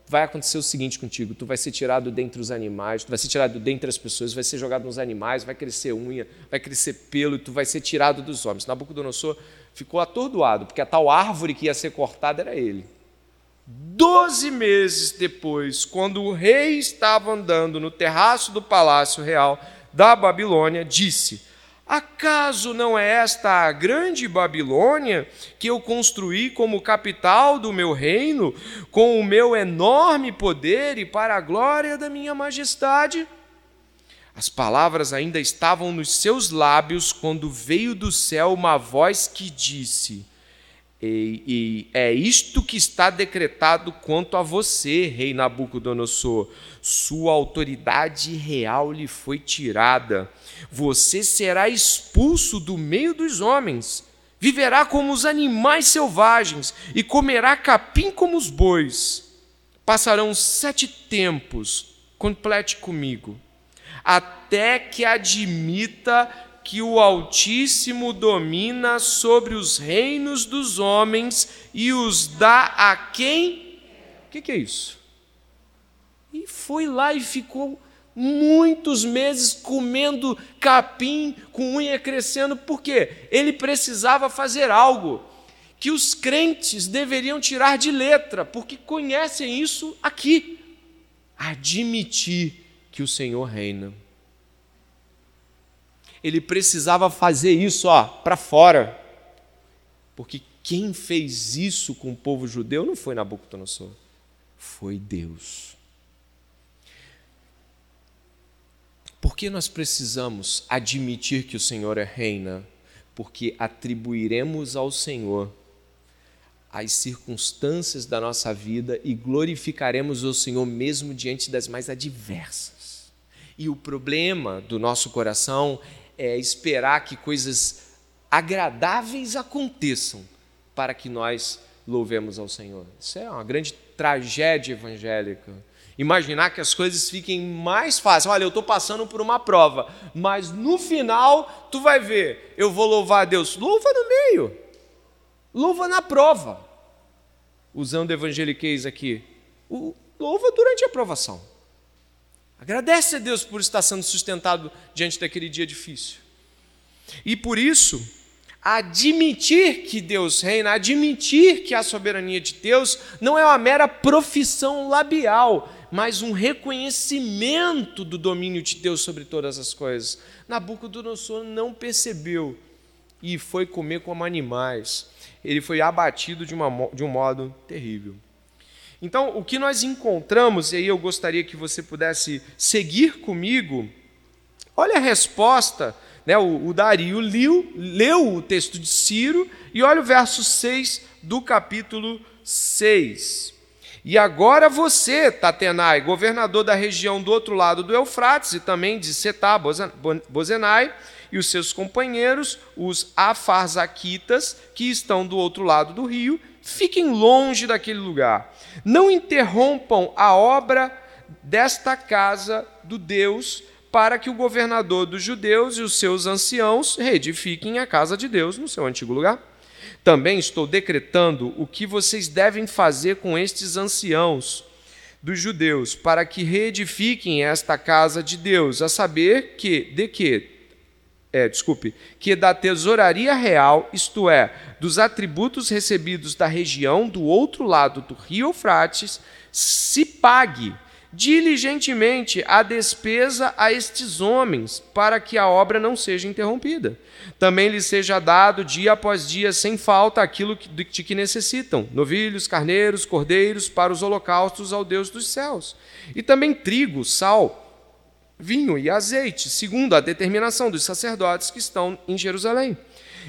vai acontecer o seguinte contigo: tu vai ser tirado dentre os animais, tu vai ser tirado dentre as pessoas, vai ser jogado nos animais, vai crescer unha, vai crescer pelo e tu vai ser tirado dos homens. Nabucodonosor ficou atordoado, porque a tal árvore que ia ser cortada era ele. Doze meses depois, quando o rei estava andando no terraço do palácio real da Babilônia, disse: Acaso não é esta a grande Babilônia que eu construí como capital do meu reino, com o meu enorme poder e para a glória da minha majestade? As palavras ainda estavam nos seus lábios quando veio do céu uma voz que disse: e, e, é isto que está decretado quanto a você, rei Nabucodonosor. Sua autoridade real lhe foi tirada. Você será expulso do meio dos homens. Viverá como os animais selvagens e comerá capim como os bois. Passarão sete tempos, complete comigo, até que admita que o Altíssimo domina sobre os reinos dos homens e os dá a quem? O que, que é isso? E foi lá e ficou muitos meses comendo capim com unha crescendo, por quê? Ele precisava fazer algo que os crentes deveriam tirar de letra, porque conhecem isso aqui. Admitir que o Senhor reina ele precisava fazer isso para fora. Porque quem fez isso com o povo judeu não foi Nabucodonosor, foi Deus. Por que nós precisamos admitir que o Senhor é reina? Porque atribuiremos ao Senhor as circunstâncias da nossa vida e glorificaremos o Senhor mesmo diante das mais adversas. E o problema do nosso coração é, esperar que coisas agradáveis aconteçam para que nós louvemos ao Senhor. Isso é uma grande tragédia evangélica. Imaginar que as coisas fiquem mais fáceis. Olha, eu estou passando por uma prova, mas no final tu vai ver, eu vou louvar a Deus. Louva no meio, louva na prova. Usando evangeliquez aqui, louva durante a provação. Agradece a Deus por estar sendo sustentado diante daquele dia difícil. E por isso, admitir que Deus reina, admitir que a soberania de Deus não é uma mera profissão labial, mas um reconhecimento do domínio de Deus sobre todas as coisas. Nabucodonosor não percebeu e foi comer como animais. Ele foi abatido de, uma, de um modo terrível. Então, o que nós encontramos, e aí eu gostaria que você pudesse seguir comigo, olha a resposta, né? o, o Dario leu, leu o texto de Ciro, e olha o verso 6 do capítulo 6. E agora você, Tatenai, governador da região do outro lado do Eufrates, e também de Setá, Bozenai, e os seus companheiros, os afarzaquitas, que estão do outro lado do rio, fiquem longe daquele lugar. Não interrompam a obra desta casa do Deus, para que o governador dos judeus e os seus anciãos reedifiquem a casa de Deus no seu antigo lugar. Também estou decretando o que vocês devem fazer com estes anciãos dos judeus, para que reedifiquem esta casa de Deus, a saber que de que é, desculpe, que da tesouraria real, isto é, dos atributos recebidos da região do outro lado do rio Eufrates, se pague diligentemente a despesa a estes homens, para que a obra não seja interrompida. Também lhes seja dado dia após dia, sem falta, aquilo de que necessitam: novilhos, carneiros, cordeiros, para os holocaustos ao Deus dos céus. E também trigo, sal, vinho e azeite, segundo a determinação dos sacerdotes que estão em Jerusalém.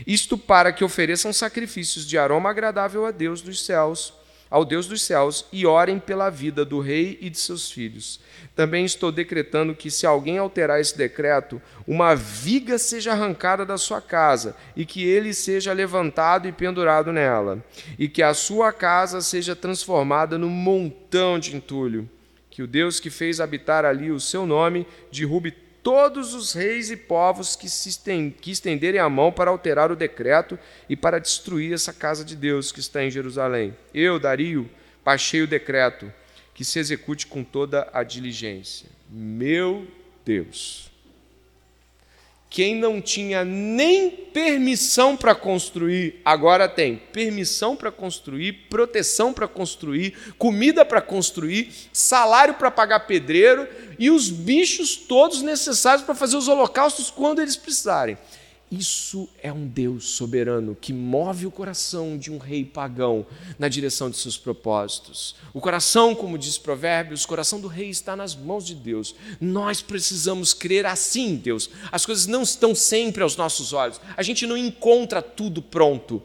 Isto para que ofereçam sacrifícios de aroma agradável a Deus dos céus, ao Deus dos céus, e orem pela vida do rei e de seus filhos. Também estou decretando que, se alguém alterar esse decreto, uma viga seja arrancada da sua casa, e que ele seja levantado e pendurado nela, e que a sua casa seja transformada num montão de entulho que o Deus que fez habitar ali o seu nome derrube todos os reis e povos que, se estend, que estenderem a mão para alterar o decreto e para destruir essa casa de Deus que está em Jerusalém. Eu, Dario, baixei o decreto, que se execute com toda a diligência. Meu Deus quem não tinha nem permissão para construir, agora tem permissão para construir, proteção para construir, comida para construir, salário para pagar pedreiro e os bichos todos necessários para fazer os holocaustos quando eles precisarem. Isso é um Deus soberano que move o coração de um rei pagão na direção de seus propósitos. O coração, como diz Provérbios, o coração do rei está nas mãos de Deus. Nós precisamos crer assim, Deus. As coisas não estão sempre aos nossos olhos. A gente não encontra tudo pronto.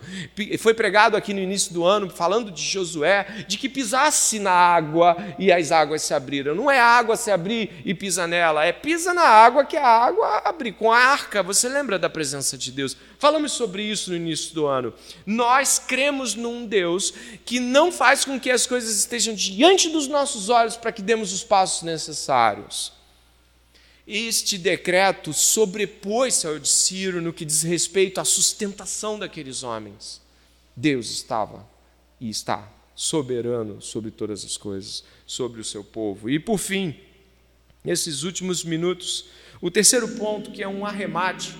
Foi pregado aqui no início do ano, falando de Josué, de que pisasse na água e as águas se abriram. Não é água se abrir e pisa nela, é pisa na água que a água abre. Com a arca, você lembra da presença presença de Deus. Falamos sobre isso no início do ano. Nós cremos num Deus que não faz com que as coisas estejam diante dos nossos olhos para que demos os passos necessários. Este decreto sobrepôs-se ao de Ciro no que diz respeito à sustentação daqueles homens. Deus estava e está soberano sobre todas as coisas, sobre o seu povo. E por fim, nesses últimos minutos, o terceiro ponto, que é um arremate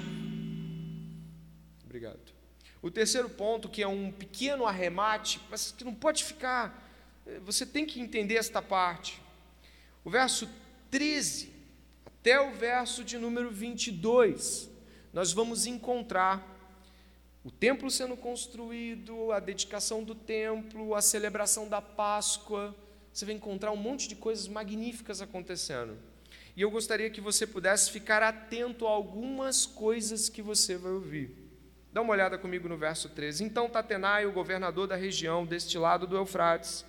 o terceiro ponto, que é um pequeno arremate, mas que não pode ficar, eh, você tem que entender esta parte. O verso 13 até o verso de número 22, nós vamos encontrar o templo sendo construído, a dedicação do templo, a celebração da Páscoa. Você vai encontrar um monte de coisas magníficas acontecendo. E eu gostaria que você pudesse ficar atento a algumas coisas que você vai ouvir. Dá uma olhada comigo no verso 13. Então Tatenai, o governador da região deste lado do Eufrates,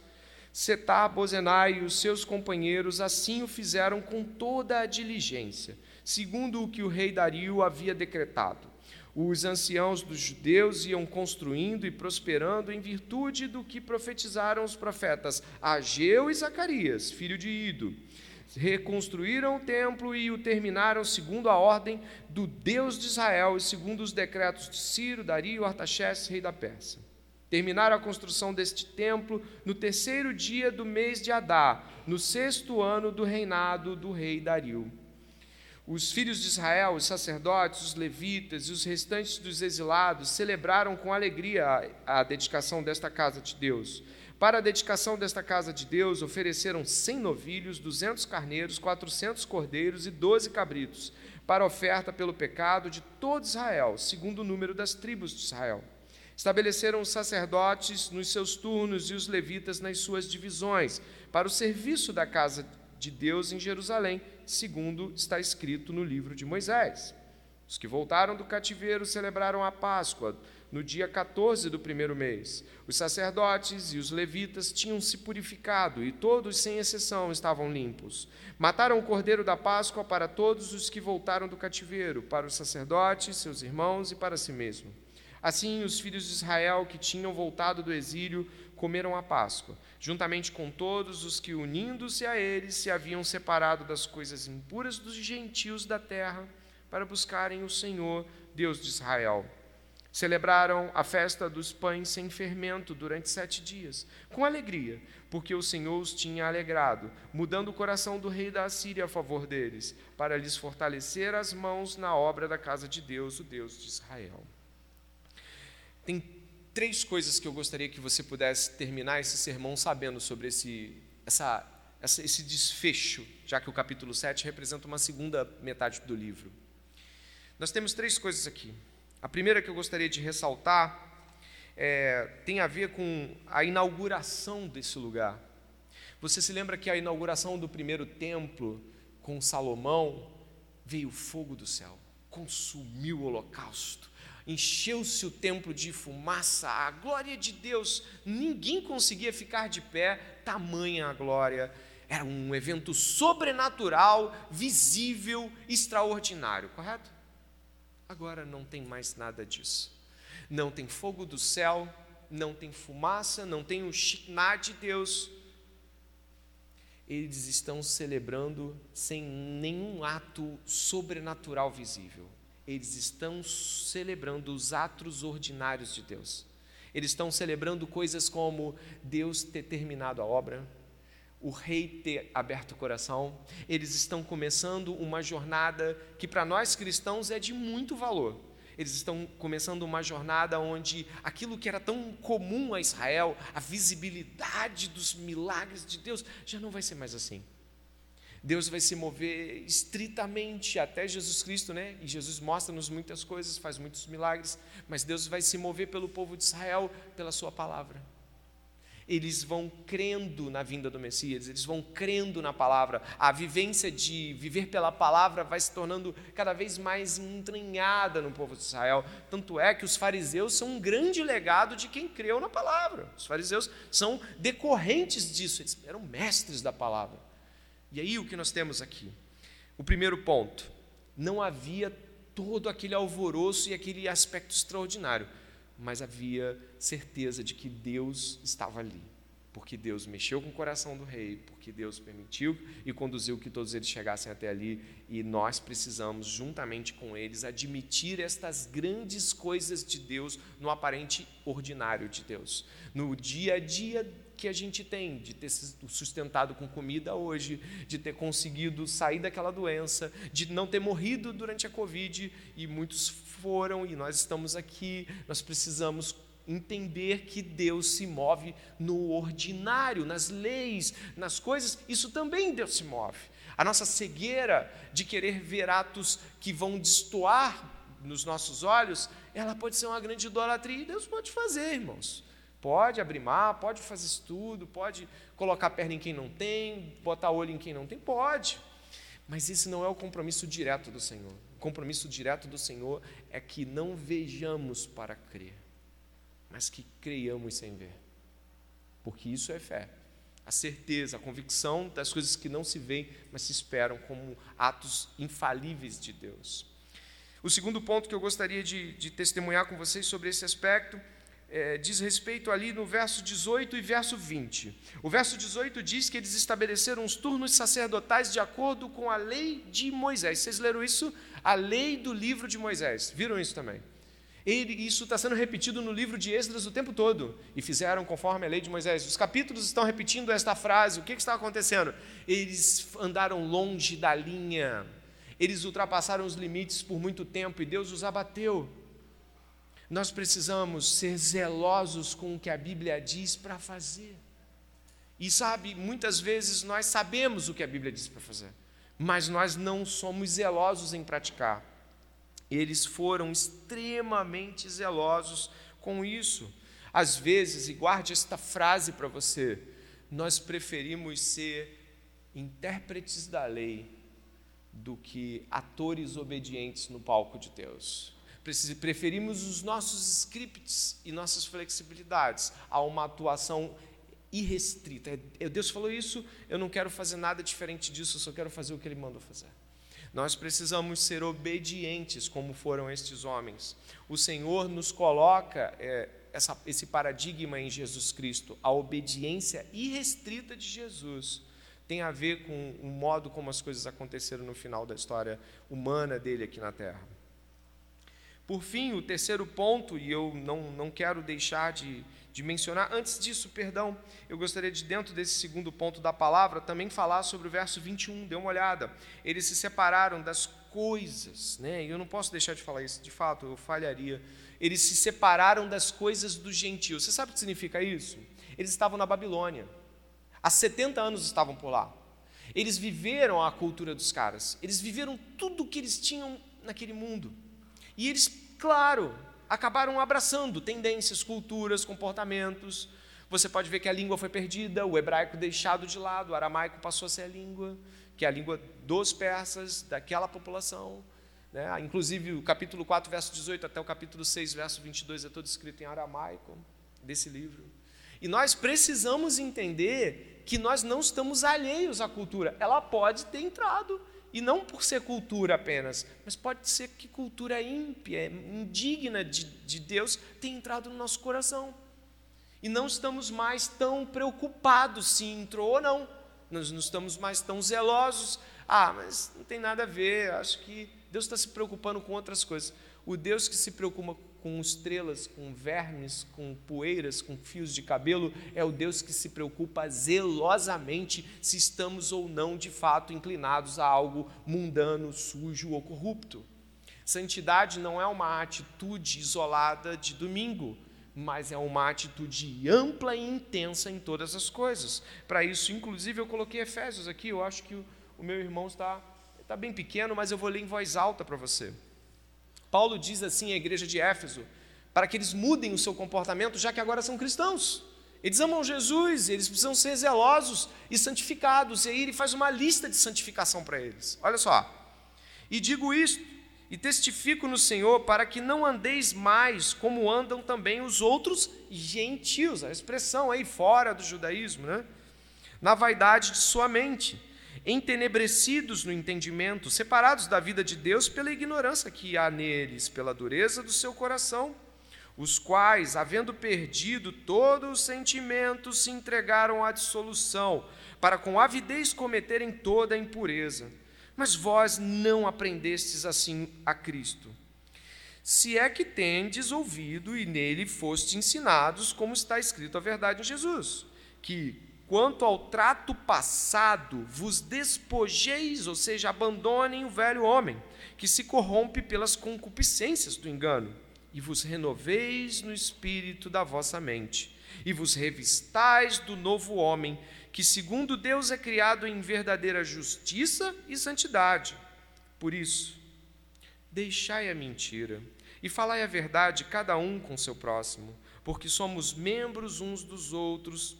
Setar, Bozenai e os seus companheiros assim o fizeram com toda a diligência, segundo o que o rei Dario havia decretado. Os anciãos dos judeus iam construindo e prosperando em virtude do que profetizaram os profetas Ageu e Zacarias, filho de Ido reconstruíram o templo e o terminaram segundo a ordem do Deus de Israel e segundo os decretos de Ciro, Dario, Artaxerxes, rei da Pérsia. Terminaram a construção deste templo no terceiro dia do mês de Adá, no sexto ano do reinado do rei Dario. Os filhos de Israel, os sacerdotes, os levitas e os restantes dos exilados celebraram com alegria a, a dedicação desta casa de Deus para a dedicação desta casa de Deus, ofereceram cem novilhos, duzentos carneiros, quatrocentos cordeiros e doze cabritos, para oferta pelo pecado de todo Israel, segundo o número das tribos de Israel. Estabeleceram os sacerdotes nos seus turnos e os levitas nas suas divisões, para o serviço da casa de Deus em Jerusalém, segundo está escrito no livro de Moisés. Os que voltaram do cativeiro celebraram a Páscoa no dia 14 do primeiro mês. Os sacerdotes e os levitas tinham se purificado e todos, sem exceção, estavam limpos. Mataram o cordeiro da Páscoa para todos os que voltaram do cativeiro, para os sacerdotes, seus irmãos e para si mesmo. Assim, os filhos de Israel que tinham voltado do exílio comeram a Páscoa, juntamente com todos os que, unindo-se a eles, se haviam separado das coisas impuras dos gentios da terra para buscarem o Senhor, Deus de Israel. Celebraram a festa dos pães sem fermento durante sete dias, com alegria, porque o Senhor os tinha alegrado, mudando o coração do rei da Assíria a favor deles, para lhes fortalecer as mãos na obra da casa de Deus, o Deus de Israel. Tem três coisas que eu gostaria que você pudesse terminar esse sermão sabendo sobre esse, essa, esse desfecho, já que o capítulo 7 representa uma segunda metade do livro. Nós temos três coisas aqui. A primeira que eu gostaria de ressaltar é, tem a ver com a inauguração desse lugar. Você se lembra que a inauguração do primeiro templo com Salomão veio fogo do céu, consumiu o holocausto, encheu-se o templo de fumaça, a glória de Deus, ninguém conseguia ficar de pé, tamanha a glória. Era um evento sobrenatural, visível, extraordinário, correto? Agora não tem mais nada disso. Não tem fogo do céu, não tem fumaça, não tem o Shekinah de Deus. Eles estão celebrando sem nenhum ato sobrenatural visível. Eles estão celebrando os atos ordinários de Deus. Eles estão celebrando coisas como Deus ter terminado a obra, o rei ter aberto o coração, eles estão começando uma jornada que para nós cristãos é de muito valor. Eles estão começando uma jornada onde aquilo que era tão comum a Israel, a visibilidade dos milagres de Deus, já não vai ser mais assim. Deus vai se mover estritamente até Jesus Cristo, né? E Jesus mostra-nos muitas coisas, faz muitos milagres, mas Deus vai se mover pelo povo de Israel pela sua palavra eles vão crendo na vinda do Messias, eles vão crendo na palavra. A vivência de viver pela palavra vai se tornando cada vez mais entranhada no povo de Israel. Tanto é que os fariseus são um grande legado de quem creu na palavra. Os fariseus são decorrentes disso, eles eram mestres da palavra. E aí o que nós temos aqui? O primeiro ponto: não havia todo aquele alvoroço e aquele aspecto extraordinário mas havia certeza de que Deus estava ali, porque Deus mexeu com o coração do rei, porque Deus permitiu e conduziu que todos eles chegassem até ali, e nós precisamos, juntamente com eles, admitir estas grandes coisas de Deus no aparente ordinário de Deus, no dia a dia que a gente tem, de ter sustentado com comida hoje, de ter conseguido sair daquela doença, de não ter morrido durante a Covid, e muitos foram, e nós estamos aqui, nós precisamos entender que Deus se move no ordinário, nas leis, nas coisas, isso também Deus se move. A nossa cegueira de querer ver atos que vão destoar nos nossos olhos, ela pode ser uma grande idolatria e Deus pode fazer, irmãos. Pode abrir mar, pode fazer estudo, pode colocar perna em quem não tem, botar olho em quem não tem, pode. Mas esse não é o compromisso direto do Senhor. Compromisso direto do Senhor é que não vejamos para crer, mas que creiamos sem ver. Porque isso é fé. A certeza, a convicção das coisas que não se veem, mas se esperam como atos infalíveis de Deus. O segundo ponto que eu gostaria de, de testemunhar com vocês sobre esse aspecto é, diz respeito ali no verso 18 e verso 20. O verso 18 diz que eles estabeleceram os turnos sacerdotais de acordo com a lei de Moisés. Vocês leram isso? A lei do livro de Moisés. Viram isso também? Ele, isso está sendo repetido no livro de Esdras o tempo todo. E fizeram conforme a lei de Moisés. Os capítulos estão repetindo esta frase. O que, que está acontecendo? Eles andaram longe da linha. Eles ultrapassaram os limites por muito tempo e Deus os abateu. Nós precisamos ser zelosos com o que a Bíblia diz para fazer. E sabe, muitas vezes nós sabemos o que a Bíblia diz para fazer, mas nós não somos zelosos em praticar. Eles foram extremamente zelosos com isso. Às vezes, e guarde esta frase para você, nós preferimos ser intérpretes da lei do que atores obedientes no palco de Deus. Preferimos os nossos scripts e nossas flexibilidades a uma atuação irrestrita. É, Deus falou isso, eu não quero fazer nada diferente disso, eu só quero fazer o que Ele mandou fazer. Nós precisamos ser obedientes, como foram estes homens. O Senhor nos coloca é, essa, esse paradigma em Jesus Cristo. A obediência irrestrita de Jesus tem a ver com o modo como as coisas aconteceram no final da história humana dele aqui na Terra. Por fim, o terceiro ponto, e eu não, não quero deixar de, de mencionar, antes disso, perdão, eu gostaria de, dentro desse segundo ponto da palavra, também falar sobre o verso 21, dê uma olhada. Eles se separaram das coisas, né? e eu não posso deixar de falar isso, de fato, eu falharia. Eles se separaram das coisas do gentio. Você sabe o que significa isso? Eles estavam na Babilônia, há 70 anos estavam por lá. Eles viveram a cultura dos caras, eles viveram tudo o que eles tinham naquele mundo. E eles, claro, acabaram abraçando tendências, culturas, comportamentos. Você pode ver que a língua foi perdida, o hebraico deixado de lado, o aramaico passou a ser a língua, que é a língua dos persas, daquela população. Né? Inclusive, o capítulo 4, verso 18, até o capítulo 6, verso 22, é todo escrito em aramaico, desse livro. E nós precisamos entender que nós não estamos alheios à cultura. Ela pode ter entrado, e não por ser cultura apenas, mas pode ser que cultura ímpia, indigna de, de Deus, tenha entrado no nosso coração. E não estamos mais tão preocupados se entrou ou não. Nós não estamos mais tão zelosos. Ah, mas não tem nada a ver. Acho que Deus está se preocupando com outras coisas. O Deus que se preocupa com estrelas, com vermes, com poeiras, com fios de cabelo, é o Deus que se preocupa zelosamente se estamos ou não de fato inclinados a algo mundano, sujo ou corrupto. Santidade não é uma atitude isolada de domingo, mas é uma atitude ampla e intensa em todas as coisas. Para isso, inclusive, eu coloquei Efésios aqui, eu acho que o meu irmão está, está bem pequeno, mas eu vou ler em voz alta para você. Paulo diz assim à igreja de Éfeso, para que eles mudem o seu comportamento, já que agora são cristãos. Eles amam Jesus, eles precisam ser zelosos e santificados. E aí ele faz uma lista de santificação para eles. Olha só. E digo isto, e testifico no Senhor, para que não andeis mais como andam também os outros gentios, a expressão aí fora do judaísmo, né? Na vaidade de sua mente, entenebrecidos no entendimento, separados da vida de Deus pela ignorância que há neles, pela dureza do seu coração os quais, havendo perdido todo o sentimento, se entregaram à dissolução, para com avidez cometerem toda a impureza. Mas vós não aprendestes assim a Cristo. Se é que tendes ouvido e nele foste ensinados, como está escrito a verdade em Jesus, que quanto ao trato passado vos despojeis, ou seja, abandonem o velho homem, que se corrompe pelas concupiscências do engano e vos renoveis no espírito da vossa mente, e vos revistais do novo homem, que segundo Deus é criado em verdadeira justiça e santidade. Por isso, deixai a mentira e falai a verdade cada um com seu próximo, porque somos membros uns dos outros.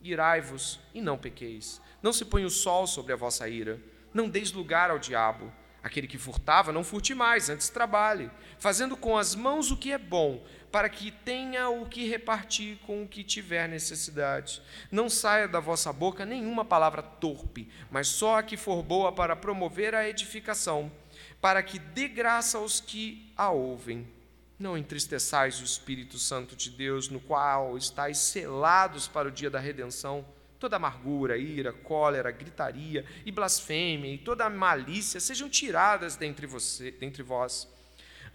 Irai-vos e não pequeis. Não se ponha o sol sobre a vossa ira. Não deis lugar ao diabo. Aquele que furtava, não furte mais, antes trabalhe, fazendo com as mãos o que é bom, para que tenha o que repartir com o que tiver necessidade. Não saia da vossa boca nenhuma palavra torpe, mas só a que for boa para promover a edificação, para que dê graça aos que a ouvem. Não entristeçais o Espírito Santo de Deus, no qual estáis selados para o dia da redenção. Toda amargura, ira, cólera, gritaria e blasfêmia e toda malícia sejam tiradas dentre, você, dentre vós.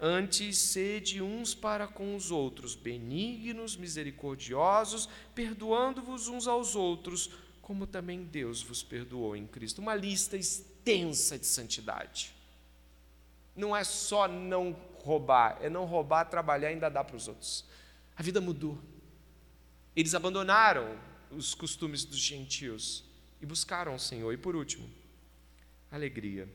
Antes, sede uns para com os outros, benignos, misericordiosos, perdoando-vos uns aos outros, como também Deus vos perdoou em Cristo. Uma lista extensa de santidade. Não é só não roubar, é não roubar, trabalhar e ainda dar para os outros. A vida mudou. Eles abandonaram os costumes dos gentios e buscaram o Senhor. E por último, alegria.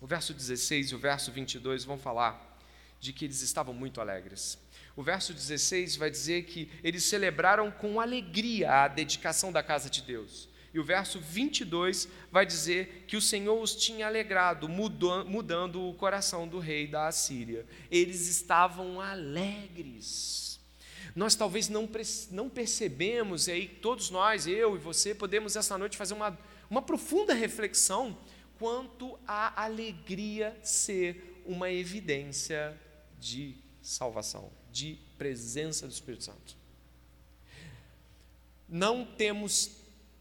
O verso 16 e o verso 22 vão falar de que eles estavam muito alegres. O verso 16 vai dizer que eles celebraram com alegria a dedicação da casa de Deus. O verso 22 vai dizer que o Senhor os tinha alegrado, mudando o coração do rei da Assíria. Eles estavam alegres nós talvez não, não percebemos, e aí todos nós, eu e você, podemos essa noite fazer uma, uma profunda reflexão quanto à alegria ser uma evidência de salvação, de presença do Espírito Santo. Não temos,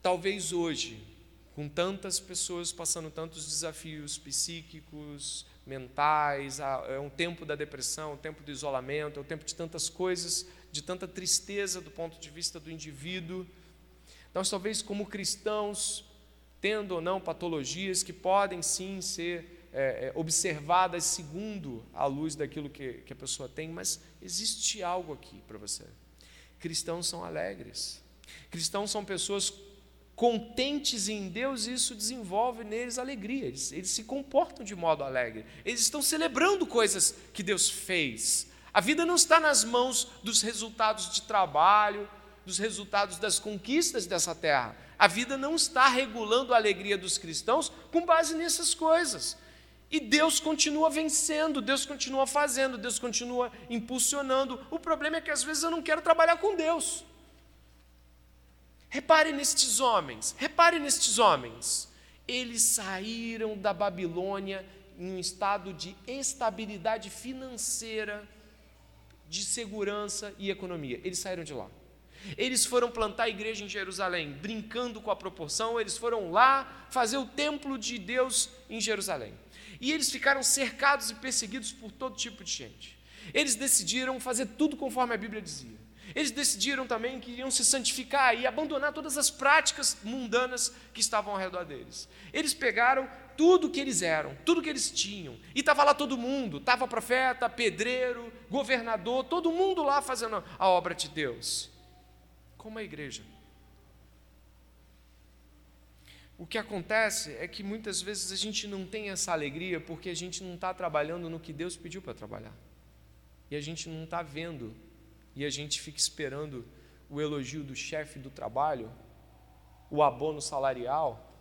talvez hoje, com tantas pessoas passando tantos desafios psíquicos, mentais, é um tempo da depressão, um tempo do isolamento, é um tempo de tantas coisas de tanta tristeza do ponto de vista do indivíduo. Nós, talvez, como cristãos, tendo ou não patologias que podem sim ser é, é, observadas segundo a luz daquilo que, que a pessoa tem, mas existe algo aqui para você. Cristãos são alegres, cristãos são pessoas contentes em Deus, isso desenvolve neles alegria, eles, eles se comportam de modo alegre, eles estão celebrando coisas que Deus fez, a vida não está nas mãos dos resultados de trabalho, dos resultados das conquistas dessa terra. A vida não está regulando a alegria dos cristãos com base nessas coisas. E Deus continua vencendo, Deus continua fazendo, Deus continua impulsionando. O problema é que às vezes eu não quero trabalhar com Deus. Repare nestes homens, repare nestes homens. Eles saíram da Babilônia em um estado de estabilidade financeira de segurança e economia. Eles saíram de lá. Eles foram plantar a igreja em Jerusalém, brincando com a proporção, eles foram lá fazer o templo de Deus em Jerusalém. E eles ficaram cercados e perseguidos por todo tipo de gente. Eles decidiram fazer tudo conforme a Bíblia dizia. Eles decidiram também que iriam se santificar e abandonar todas as práticas mundanas que estavam ao redor deles. Eles pegaram tudo que eles eram, tudo que eles tinham. E estava lá todo mundo, estava profeta, pedreiro, governador, todo mundo lá fazendo a obra de Deus. Como a igreja. o que acontece é que muitas vezes a gente não tem essa alegria porque a gente não está trabalhando no que Deus pediu para trabalhar. E a gente não está vendo. E a gente fica esperando o elogio do chefe do trabalho, o abono salarial,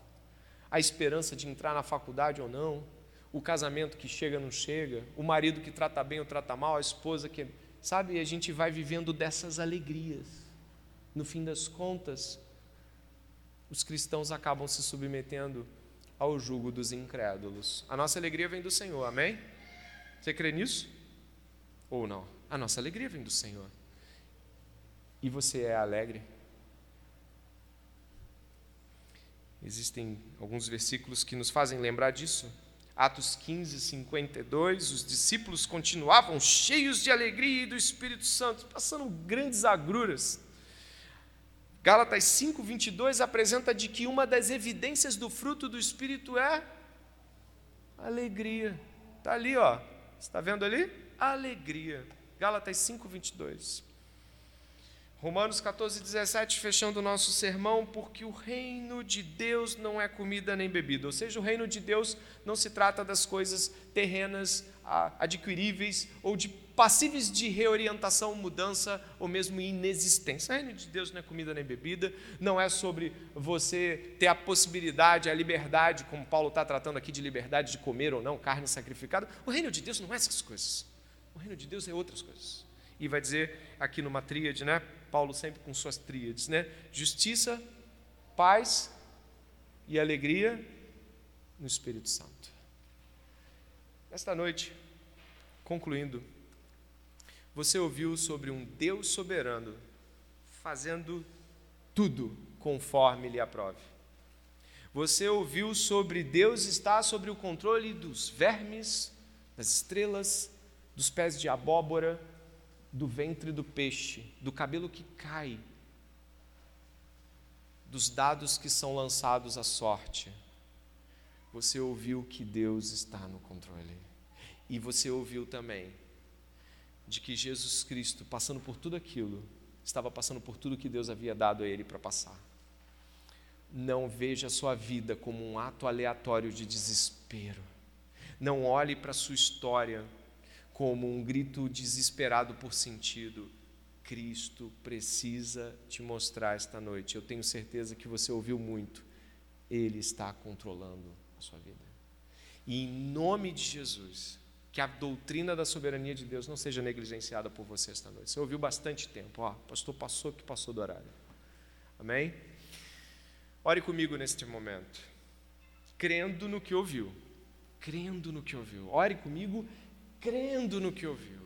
a esperança de entrar na faculdade ou não, o casamento que chega ou não chega, o marido que trata bem ou trata mal, a esposa que. Sabe, a gente vai vivendo dessas alegrias. No fim das contas, os cristãos acabam se submetendo ao jugo dos incrédulos. A nossa alegria vem do Senhor, amém? Você crê nisso? Ou não? A nossa alegria vem do Senhor. E você é alegre? Existem alguns versículos que nos fazem lembrar disso. Atos 15, 52, os discípulos continuavam cheios de alegria e do Espírito Santo, passando grandes agruras Gálatas 5, 22 apresenta de que uma das evidências do fruto do Espírito é alegria. Está ali, ó. Está vendo ali? Alegria. Gálatas 5, 22. Romanos 14, 17, fechando o nosso sermão, porque o reino de Deus não é comida nem bebida. Ou seja, o reino de Deus não se trata das coisas terrenas, adquiríveis ou de passíveis de reorientação, mudança ou mesmo inexistência. O reino de Deus não é comida nem bebida, não é sobre você ter a possibilidade, a liberdade, como Paulo está tratando aqui de liberdade de comer ou não carne sacrificada. O reino de Deus não é essas coisas. O reino de Deus é outras coisas. E vai dizer aqui numa tríade, né? Paulo sempre com suas tríades, né? Justiça, paz e alegria no Espírito Santo. Esta noite, concluindo, você ouviu sobre um Deus soberano fazendo tudo conforme lhe aprove. Você ouviu sobre Deus estar sobre o controle dos vermes, das estrelas, dos pés de abóbora, do ventre do peixe, do cabelo que cai, dos dados que são lançados à sorte. Você ouviu que Deus está no controle. E você ouviu também de que Jesus Cristo, passando por tudo aquilo, estava passando por tudo que Deus havia dado a ele para passar. Não veja a sua vida como um ato aleatório de desespero. Não olhe para a sua história como um grito desesperado por sentido. Cristo precisa te mostrar esta noite. Eu tenho certeza que você ouviu muito. Ele está controlando a sua vida. E em nome de Jesus, que a doutrina da soberania de Deus não seja negligenciada por você esta noite. Você ouviu bastante tempo, ó, pastor passou que passou do horário. Amém? Ore comigo neste momento, crendo no que ouviu, crendo no que ouviu. Ore comigo, crendo no que ouviu.